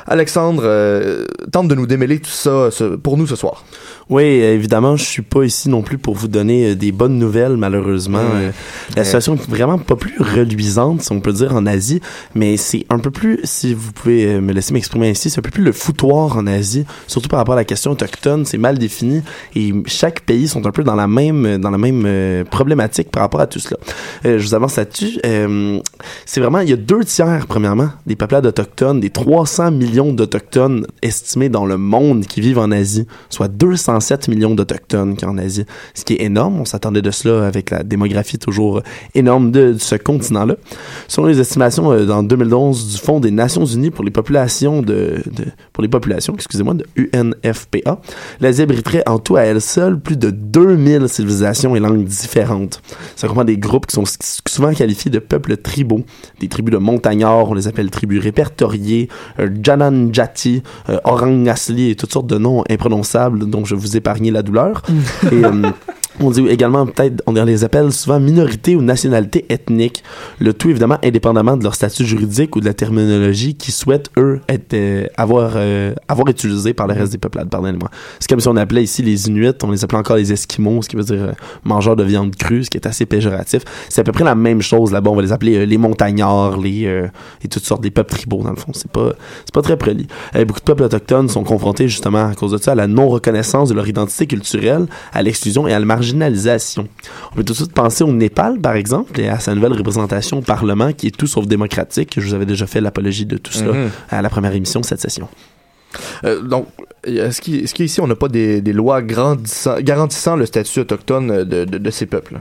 Alexandre, euh, tente de nous démêler tout ça ce- pour nous ce soir. Oui, évidemment, je suis pas ici non plus pour vous donner euh, des bonnes nouvelles, malheureusement. Euh, la situation est vraiment pas plus reluisante, si on peut dire, en Asie, mais c'est un peu plus, si vous pouvez me laisser m'exprimer ainsi, c'est un peu plus le foutoir en Asie, surtout par rapport à la question autochtone, c'est mal défini et chaque pays sont un peu dans la même, dans la même euh, problématique par rapport à tout cela. Euh, je vous avance là-dessus. C'est vraiment, il y a deux tiers, premièrement, des peuplades autochtones, des 300 millions d'Autochtones estimés dans le monde qui vivent en Asie, soit 207 millions d'Autochtones qui en Asie, ce qui est énorme. On s'attendait de cela avec la démographie toujours énorme de, ce continent-là. Selon les estimations euh, dans 2011 du Fonds des Nations Unies pour les populations de, pour les populations, excusez-moi, de UNFPA, l'Asie abriterait en tout à elle seule plus de 2000 civilisations et langues différentes. Ça comprend des groupes qui sont souvent qualifiés de peuples tribaux, des tribus de montagnards, on les appelle tribus répertoriées, euh, Jananjati, euh, Orang Asli et toutes sortes de noms imprononçables dont je vous épargnais la douleur. et euh, on dit également peut-être, on les appelle souvent minorités ou nationalités ethniques, le tout évidemment indépendamment de leur statut juridique ou de la terminologie qu'ils souhaitent eux euh, avoir euh, avoir utilisé par le reste des peuplades. Pardonnez-moi. C'est comme si on appelait ici les Inuits, on les appelait encore les Esquimaux, ce qui veut dire euh, mangeurs de viande crue, ce qui est assez péjoratif. C'est à peu près la même chose là-bas. On va les appeler euh, les montagnards, les euh, et toutes sortes des peuples tribaux dans le fond. C'est pas c'est pas très. Euh, beaucoup de peuples autochtones sont confrontés justement à cause de ça à la non reconnaissance de leur identité culturelle, à l'exclusion et à la marginalisation. On peut tout de suite penser au Népal par exemple et à sa nouvelle représentation au Parlement qui est tout sauf démocratique. Je vous avais déjà fait l'apologie de tout cela Mhm. à la première émission de cette session. Euh, donc, est-ce qu'ici on n'a pas des, des lois garantissant le statut autochtone de, de, de ces peuples?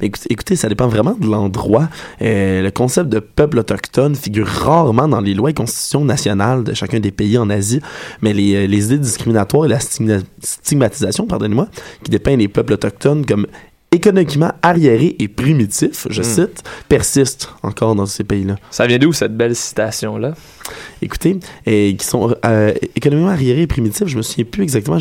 Mais écoutez, ça dépend vraiment de l'endroit. Euh, le concept de peuple autochtone figure rarement dans les lois et constitutions nationales de chacun des pays en Asie, mais les, euh, les idées discriminatoires et la stigma- stigmatisation, pardonnez-moi, qui dépeignent les peuples autochtones comme économiquement arriérés et primitifs, je Hmm. cite, persistent encore dans ces pays-là. Ça vient d'où cette belle citation-là? Écoutez, et qui sont euh, économiquement arriérés et primitifs, je me souviens plus exactement,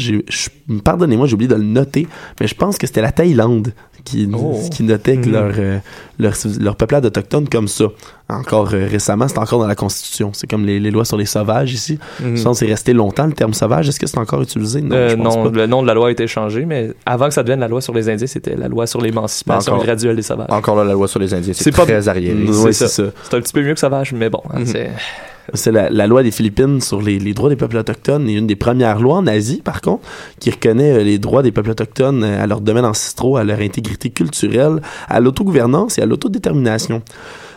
pardonnez-moi, j'ai oublié de le noter, mais je pense que c'était la Thaïlande qui, Oh. qui notait que Mhm. leur, euh, leur, leur peuplade autochtone comme ça. Encore euh, récemment, c'est encore dans la Constitution. C'est comme les, les lois sur les sauvages ici. Que c'est resté longtemps le terme sauvage. Est-ce que c'est encore utilisé? Non, Euh, non, le nom de la loi a été changé, mais avant que ça devienne la loi sur les Indiens, c'était la loi sur l'émancipation graduelle des sauvages. Encore là, la loi sur les Indiens, c'est C'est pas- très arriéré. Mm, C'est ça. c'est un petit peu mieux que sauvage, mais bon, hein, Mhm. c'est... C'est la, loi des Philippines sur les, les droits des peuples autochtones et une des premières lois en Asie, par contre, qui reconnaît euh, les droits des peuples autochtones euh, à leur domaine ancestraux, à leur intégrité culturelle, à l'autogouvernance et à l'autodétermination.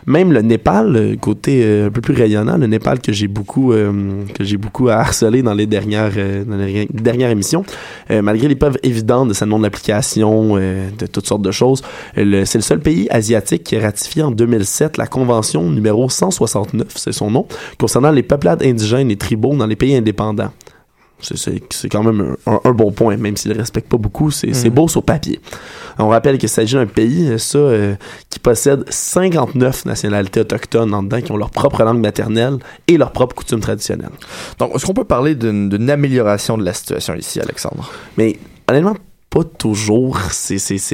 Même le Népal, côté euh, un peu plus rayonnant, le Népal que j'ai beaucoup euh, que j'ai beaucoup harcelé dans les dernières euh, dans les dernières émissions, malgré les preuves évidentes de sa non application, euh, de toutes sortes de choses, c'est le seul pays asiatique qui a ratifié en 2007 la convention numéro 169, c'est son nom, concernant les peuplades indigènes et tribaux dans les pays indépendants. C'est- quand même un, un bon point, même s'il ne respecte pas beaucoup. C'est Mhm. beau sur papier. On rappelle qu'il s'agit d'un pays, euh, ça, euh, qui possède 59 nationalités autochtones en dedans, qui ont leur propre langue maternelle et leurs propres coutumes traditionnelles. Donc, est-ce qu'on peut parler d'une d'une amélioration de la situation ici, Alexandre? Mais honnêtement, pas toujours.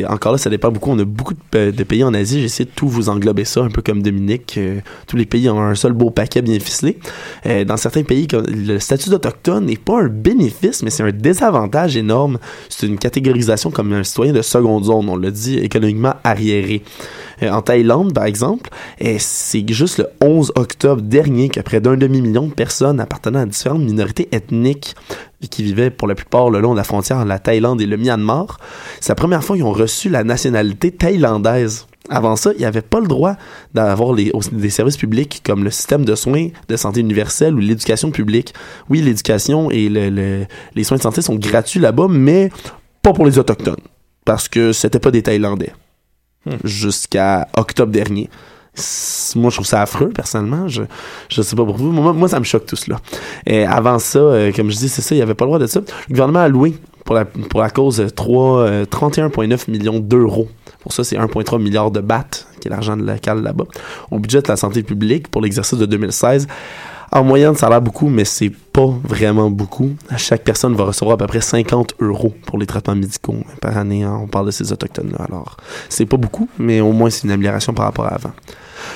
Encore là, ça dépend beaucoup. On a beaucoup de, pa- de pays en Asie. J'ai essayé de tout vous englober ça, un peu comme Dominique. Euh, tous les pays ont un seul beau paquet bien ficelé. Euh, dans certains pays, le statut d'autochtone n'est pas un bénéfice, mais c'est un désavantage énorme. C'est une catégorisation comme un citoyen de seconde zone. On l'a dit, économiquement arriéré. Euh, en Thaïlande, par exemple, c'est juste le 11 octobre dernier que près d'un demi-million de personnes appartenant à différentes minorités ethniques qui vivaient pour la plupart le long de la frontière entre la Thaïlande et le Myanmar, c'est la première fois qu'ils ont reçu la nationalité thaïlandaise. Avant ça, ils n'avaient pas le droit d'avoir des services publics comme le système de soins de santé universelle ou l'éducation publique. Oui, l'éducation et le- le- les soins de santé sont gratuits là-bas, mais pas pour les Autochtones, parce que c'était pas des Thaïlandais jusqu'à octobre dernier. Moi, je trouve ça affreux, personnellement. Je, je sais pas pour vous. Moi, ça me choque tout cela. Et avant ça, euh, comme je dis, c'est ça, il n'y avait pas le droit de ça. Le gouvernement a loué pour la, pour la cause euh, trois, euh, 31,9 millions d'euros. Pour ça, c'est 1,3 milliard de bahts, qui est l'argent local là-bas, au budget de la santé publique pour l'exercice de 2016 En moyenne, ça a l'air beaucoup, mais c'est pas vraiment beaucoup. Chaque personne va recevoir à peu près 50 euros pour les traitements médicaux par année. hein. On parle de ces autochtones-là. Alors, c'est pas beaucoup, mais au moins c'est une amélioration par rapport à avant.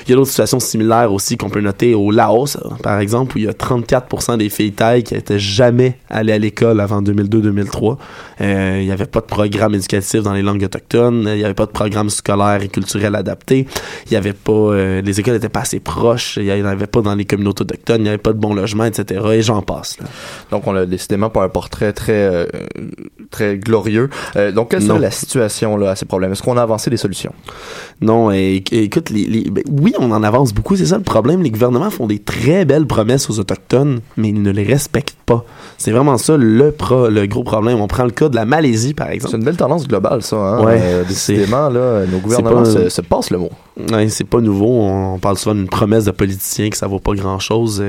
Il y a d'autres situations similaires aussi qu'on peut noter au Laos, par exemple, où il y a 34% des filles thaï qui n'étaient jamais allées à l'école avant 2002-2003. Euh, il n'y avait pas de programme éducatif dans les langues autochtones, il n'y avait pas de programme scolaire et culturel adapté, il y avait pas, euh, les écoles n'étaient pas assez proches, il n'y en avait pas dans les communautés autochtones, il n'y avait pas de bon logement, etc. Et j'en passe. là. Donc, on a décidément pas un portrait très, euh, très glorieux. Donc, quelle serait la situation là, à ces problèmes? Est-ce qu'on a avancé des solutions? Non, et, et écoute, les, les- ben, oui, on en avance beaucoup, c'est ça le problème. Les gouvernements font des très belles promesses aux Autochtones, mais ils ne les respectent pas. C'est vraiment ça le, pro, le gros problème. On prend le cas de la Malaisie, par exemple. C'est une belle tendance globale, ça. Hein? Ouais, Euh, décidément, là, nos gouvernements pas- se, se passent le mot. Ouais, c'est pas nouveau. On parle souvent d'une promesse de politicien que ça vaut pas grand chose.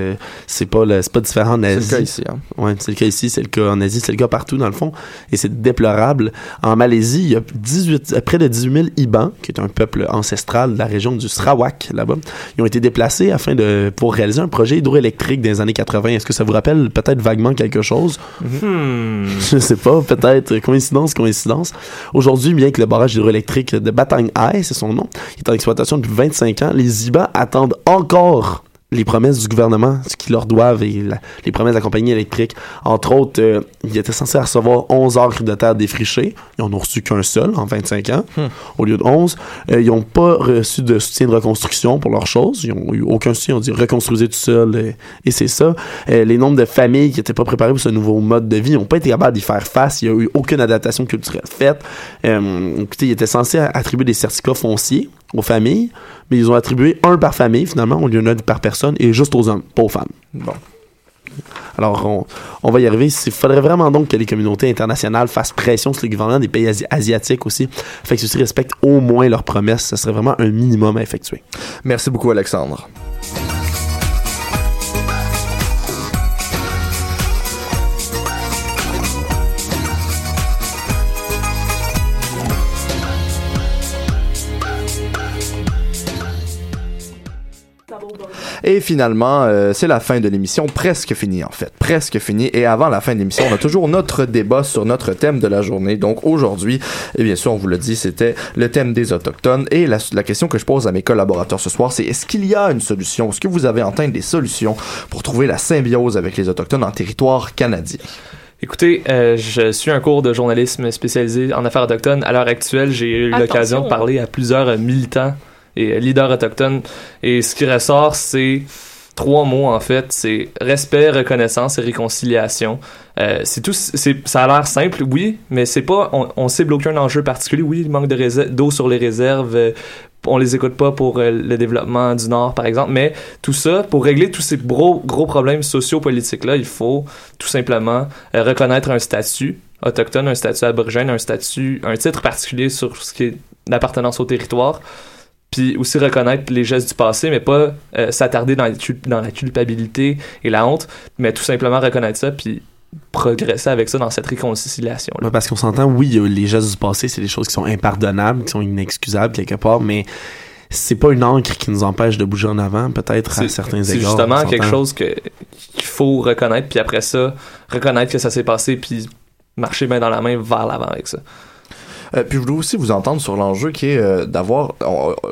c'est pas le- c'est pas différent en C'est Asie. le cas ici. Hein? Ouais, c'est le cas ici, c'est le cas en Asie, c'est le cas partout dans le fond. Et c'est déplorable. En Malaisie, il y a 18, euh, près de 18 000 Ibans, qui est un peuple ancestral de la région du Sarawak, là-bas. Ils ont été déplacés afin de, pour réaliser un projet hydroélectrique des années 80. Est-ce que ça vous rappelle peut-être vaguement quelque chose? Hmm. Je sais pas, peut-être. Coïncidence, coïncidence. Aujourd'hui, bien que le barrage hydroélectrique de Batang Ai, c'est son nom, est en exploitation depuis 25 ans, les IBA attendent encore les promesses du gouvernement, ce qu'ils leur doivent et la- les promesses de la compagnie électrique. Entre autres, euh, ils étaient censés recevoir 11 acres de terre défrichées. Ils en ont reçu qu'un seul en 25 ans, au lieu de 11. Euh, ils n'ont pas reçu de soutien de reconstruction pour leurs choses. Ils n'ont eu aucun soutien. On dit reconstruisez tout seul euh, et c'est ça. Euh, les nombres de familles qui n'étaient pas préparées pour ce nouveau mode de vie n'ont pas été capables d'y faire face. Il n'y a eu aucune adaptation culturelle faite. Écoutez, ils étaient censés attribuer des certificats fonciers aux familles, mais ils ont attribué un par famille finalement, au lieu d'un par personne, et juste aux hommes, pas aux femmes. Bon. Alors, on, on va y arriver. Il faudrait vraiment donc que les communautés internationales fassent pression sur les gouvernements des pays asi- asiatiques aussi, fait que ceux-ci respectent au moins leurs promesses. Ce serait vraiment un minimum à effectuer. Merci beaucoup, Alexandre. Et finalement, euh, c'est la fin de l'émission, presque finie en fait, presque finie. Et avant la fin de l'émission, on a toujours notre débat sur notre thème de la journée. Donc aujourd'hui, et bien sûr, on vous l'a dit, c'était le thème des autochtones. Et la, la question que je pose à mes collaborateurs ce soir, c'est est-ce qu'il y a une solution? Est-ce que vous avez en tête des solutions pour trouver la symbiose avec les autochtones en territoire canadien? Écoutez, euh, je suis un cours de journalisme spécialisé en affaires autochtones. À l'heure actuelle, j'ai eu l'occasion de parler à plusieurs militants et leaders autochtones. Et ce qui ressort, c'est trois mots en fait. C'est respect, reconnaissance et réconciliation. Euh, c'est tout. C'est, ça a l'air simple, oui, mais c'est pas. On, on cible aucun enjeu particulier. Oui, il manque de d'eau sur les réserves. euh, on les écoute pas pour euh, le développement du Nord, par exemple. Mais tout ça, pour régler tous ces gros, gros problèmes sociopolitiques-là, il faut tout simplement reconnaître un statut autochtone, un statut aborigène, un statut, un titre particulier sur ce qui est l'appartenance au territoire. Puis aussi reconnaître les gestes du passé, mais pas euh, s'attarder dans, la cul- dans la culpabilité et la honte, mais tout simplement reconnaître ça, puis progresser avec ça dans cette réconciliation-là. Ouais, parce qu'on s'entend, oui, les gestes du passé, c'est des choses qui sont impardonnables, qui sont inexcusables quelque part, mais c'est pas une encre qui nous empêche de bouger en avant, peut-être à C'est- certains C'est égards. justement on quelque chose que qu'il faut reconnaître, puis après ça, reconnaître que ça s'est passé, puis marcher main dans la main vers l'avant avec ça. Euh, puis je voulais aussi vous entendre sur l'enjeu qui est euh, d'avoir.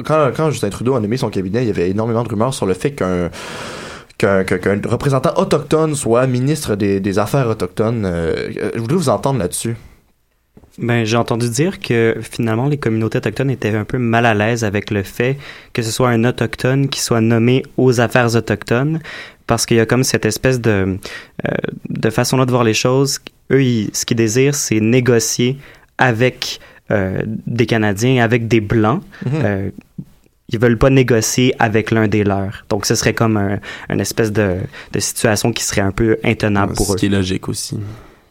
Quand, Justin Trudeau a nommé son cabinet, il y avait énormément de rumeurs sur le fait qu'un. Représentant autochtone soit ministre des, Affaires autochtones. Euh, je voulais vous entendre là-dessus. Ben, j'ai entendu dire que finalement les communautés autochtones étaient un peu mal à l'aise avec le fait que ce soit un autochtone qui soit nommé aux affaires autochtones parce qu'il y a comme cette espèce de, façon-là de voir les choses. Eux, ils- ce qu'ils désirent, c'est négocier avec des Canadiens, avec des Blancs. Euh, ils veulent pas négocier avec l'un des leurs. Donc, ce serait comme un, une espèce de, de situation qui serait un peu intenable pour Ce eux. qui est logique aussi.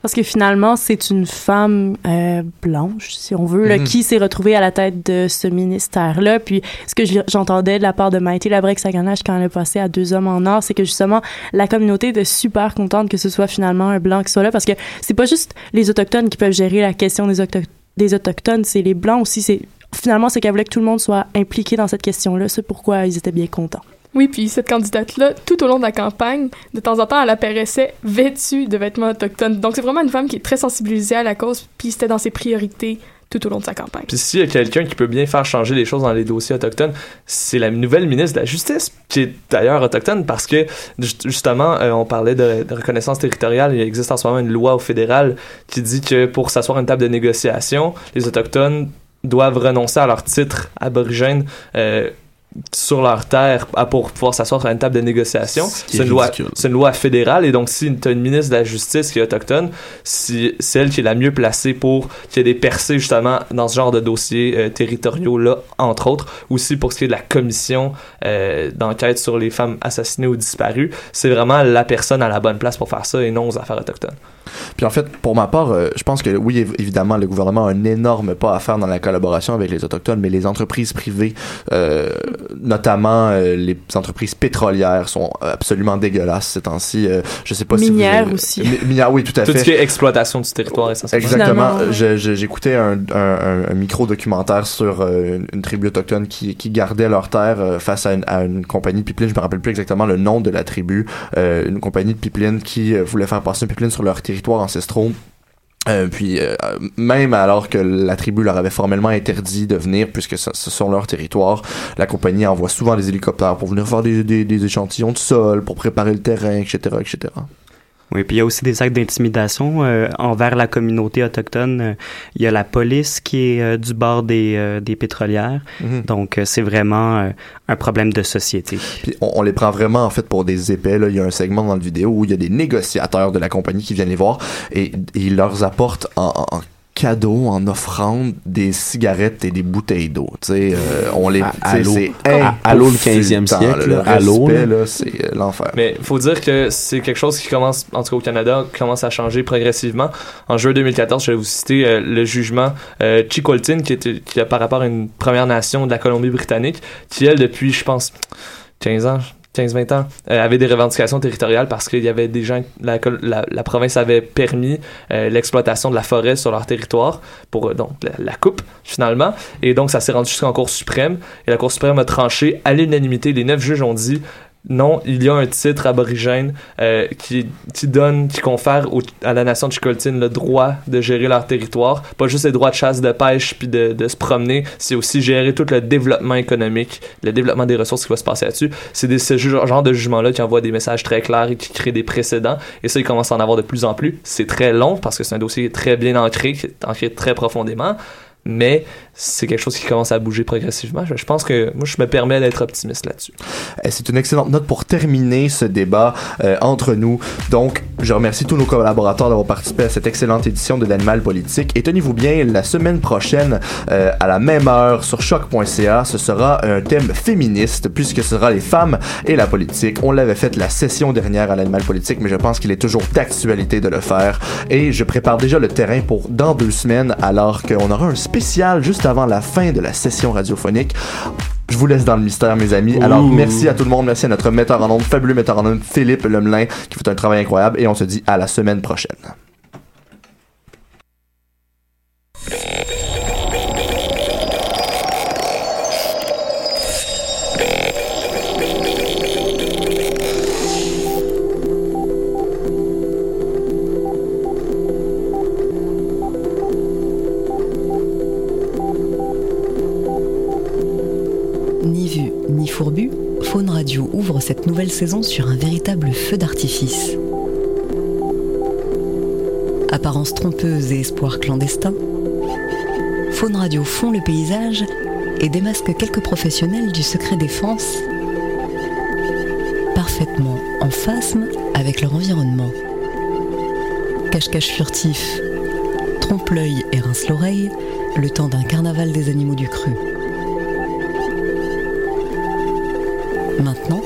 Parce que finalement, c'est une femme euh, blanche, si on veut, là, Mhm. qui s'est retrouvée à la tête de ce ministère-là. Puis, ce que j'entendais de la part de Maïté Labrec-Saganache quand elle est passée à Deux hommes en or, c'est que justement, la communauté était super contente que ce soit finalement un blanc qui soit là, parce que c'est pas juste les Autochtones qui peuvent gérer la question des, Auto- des Autochtones, c'est les Blancs aussi. C'est Finalement, c'est qu'elle voulait que tout le monde soit impliqué dans cette question-là. C'est pourquoi ils étaient bien contents. Oui, puis cette candidate-là, tout au long de la campagne, de temps en temps, elle apparaissait vêtue de vêtements autochtones. Donc, c'est vraiment une femme qui est très sensibilisée à la cause, puis c'était dans ses priorités tout au long de sa campagne. Puis s'il y a quelqu'un qui peut bien faire changer les choses dans les dossiers autochtones, c'est la nouvelle ministre de la Justice, qui est d'ailleurs autochtone, parce que ju- justement, euh, on parlait de, de reconnaissance territoriale, il existe en ce moment une loi au fédéral qui dit que pour s'asseoir à une table de négociation, les Autochtones doivent renoncer à leur titre aborigène euh, sur leur terre pour pouvoir s'asseoir à une table de négociation. C'est une, loi, une loi fédérale et donc si tu as une ministre de la Justice qui est autochtone, si- c'est elle qui est la mieux placée pour qu'il y ait des percées justement dans ce genre de dossiers euh, territoriaux-là, entre autres. Aussi pour ce qui est de la commission euh, d'enquête sur les femmes assassinées ou disparues, c'est vraiment la personne à la bonne place pour faire ça et non aux affaires autochtones. Puis en fait, pour ma part, euh, je pense que oui, év- évidemment, le gouvernement a un énorme pas à faire dans la collaboration avec les Autochtones, mais les entreprises privées, notamment euh, les entreprises pétrolières, sont absolument dégueulasses ces temps-ci. Euh, je sais pas Minières si vous... aussi. Mi- Minières, oui, tout à Tout fait. ce qui est exploitation du territoire essentiellement. Exactement. Ouais. J'écoutais un, un, un- un micro-documentaire sur euh, une, une tribu autochtone qui, qui gardait leur terre euh, face à une, à une compagnie de pipeline. Je me rappelle plus exactement le nom de la tribu. Euh, une compagnie de pipeline qui euh, voulait faire passer une pipeline sur leur territoire ancestraux. Euh, puis euh, même alors que la tribu leur avait formellement interdit de venir puisque ce, sont leur territoire, la compagnie envoie souvent des hélicoptères pour venir faire des, des, des échantillons de sol, pour préparer le terrain, etc., etc. Oui, puis il y a aussi des actes d'intimidation euh, envers la communauté autochtone. Euh, Il y a la police qui est euh, du bord des, euh, des pétrolières. Mhm. Donc, euh, c'est vraiment euh, un problème de société. Puis on, on les prend vraiment en fait pour des épais. Là. Il y a un segment dans la vidéo où il y a des négociateurs de la compagnie qui viennent les voir et, et ils leur apportent en, en- en cadeau, en offrande, des cigarettes et des bouteilles d'eau. Tu sais, euh, on les, allô. c'est À- allô, le 15e insultant, siècle, là. Allô, c'est euh, l'enfer. Mais faut dire que c'est quelque chose qui commence, en tout cas au Canada, qui commence à changer progressivement. En juin 2014, je vais vous citer euh, le jugement euh, Chicoltin, qui, était, qui a par rapport à une première nation de la Colombie-Britannique, qui, elle, depuis, je pense, 15 ans, 15-20 ans, euh, avait des revendications territoriales parce qu'il y avait des gens, la, la, la province avait permis euh, l'exploitation de la forêt sur leur territoire pour euh, donc la, la coupe finalement. Et donc ça s'est rendu jusqu'en Cour suprême. Et la Cour suprême a tranché à l'unanimité. Les neuf juges ont dit non, il y a un titre aborigène euh, qui, donne, qui confère à la nation Chicoltine le droit de gérer leur territoire. Pas juste les droits de chasse, de pêche, puis de, se promener, c'est aussi gérer tout le développement économique, le développement des ressources qui va se passer là-dessus. C'est ce genre de jugement-là qui envoie des messages très clairs et qui crée des précédents. Et ça, il commence à en avoir de plus en plus. C'est très long parce que c'est un dossier très bien ancré, qui est ancré très profondément. Mais c'est quelque chose qui commence à bouger progressivement. Je, pense que moi, je me permets d'être optimiste là-dessus. Eh, C'est une excellente note pour terminer ce débat euh, entre nous. Donc, je remercie tous nos collaborateurs d'avoir participé à cette excellente édition de l'Animal Politique. Et tenez-vous bien, la semaine prochaine, euh, à la même heure, sur choc.ca, ce sera un thème féministe, puisque ce sera les femmes et la politique. On l'avait fait la session dernière à l'Animal Politique, mais je pense qu'il est toujours d'actualité de le faire. Et je prépare déjà le terrain pour dans deux semaines, alors qu'on aura un spécial juste avant la fin de la session radiophonique. Je vous laisse dans le mystère, mes amis. Alors, Ouh. merci à tout le monde. Merci à notre metteur en ondes, fabuleux metteur en ondes, Philippe Lemelin, qui fait un travail incroyable. Et on se dit à la semaine prochaine. Saison sur un véritable feu d'artifice. Apparence trompeuse et espoir clandestin, Faune Radio fond le paysage et démasque quelques professionnels du secret défense parfaitement en phasme avec leur environnement. Cache-cache furtif, trompe-l'œil et rince l'oreille, le temps d'un carnaval des animaux du cru. Maintenant,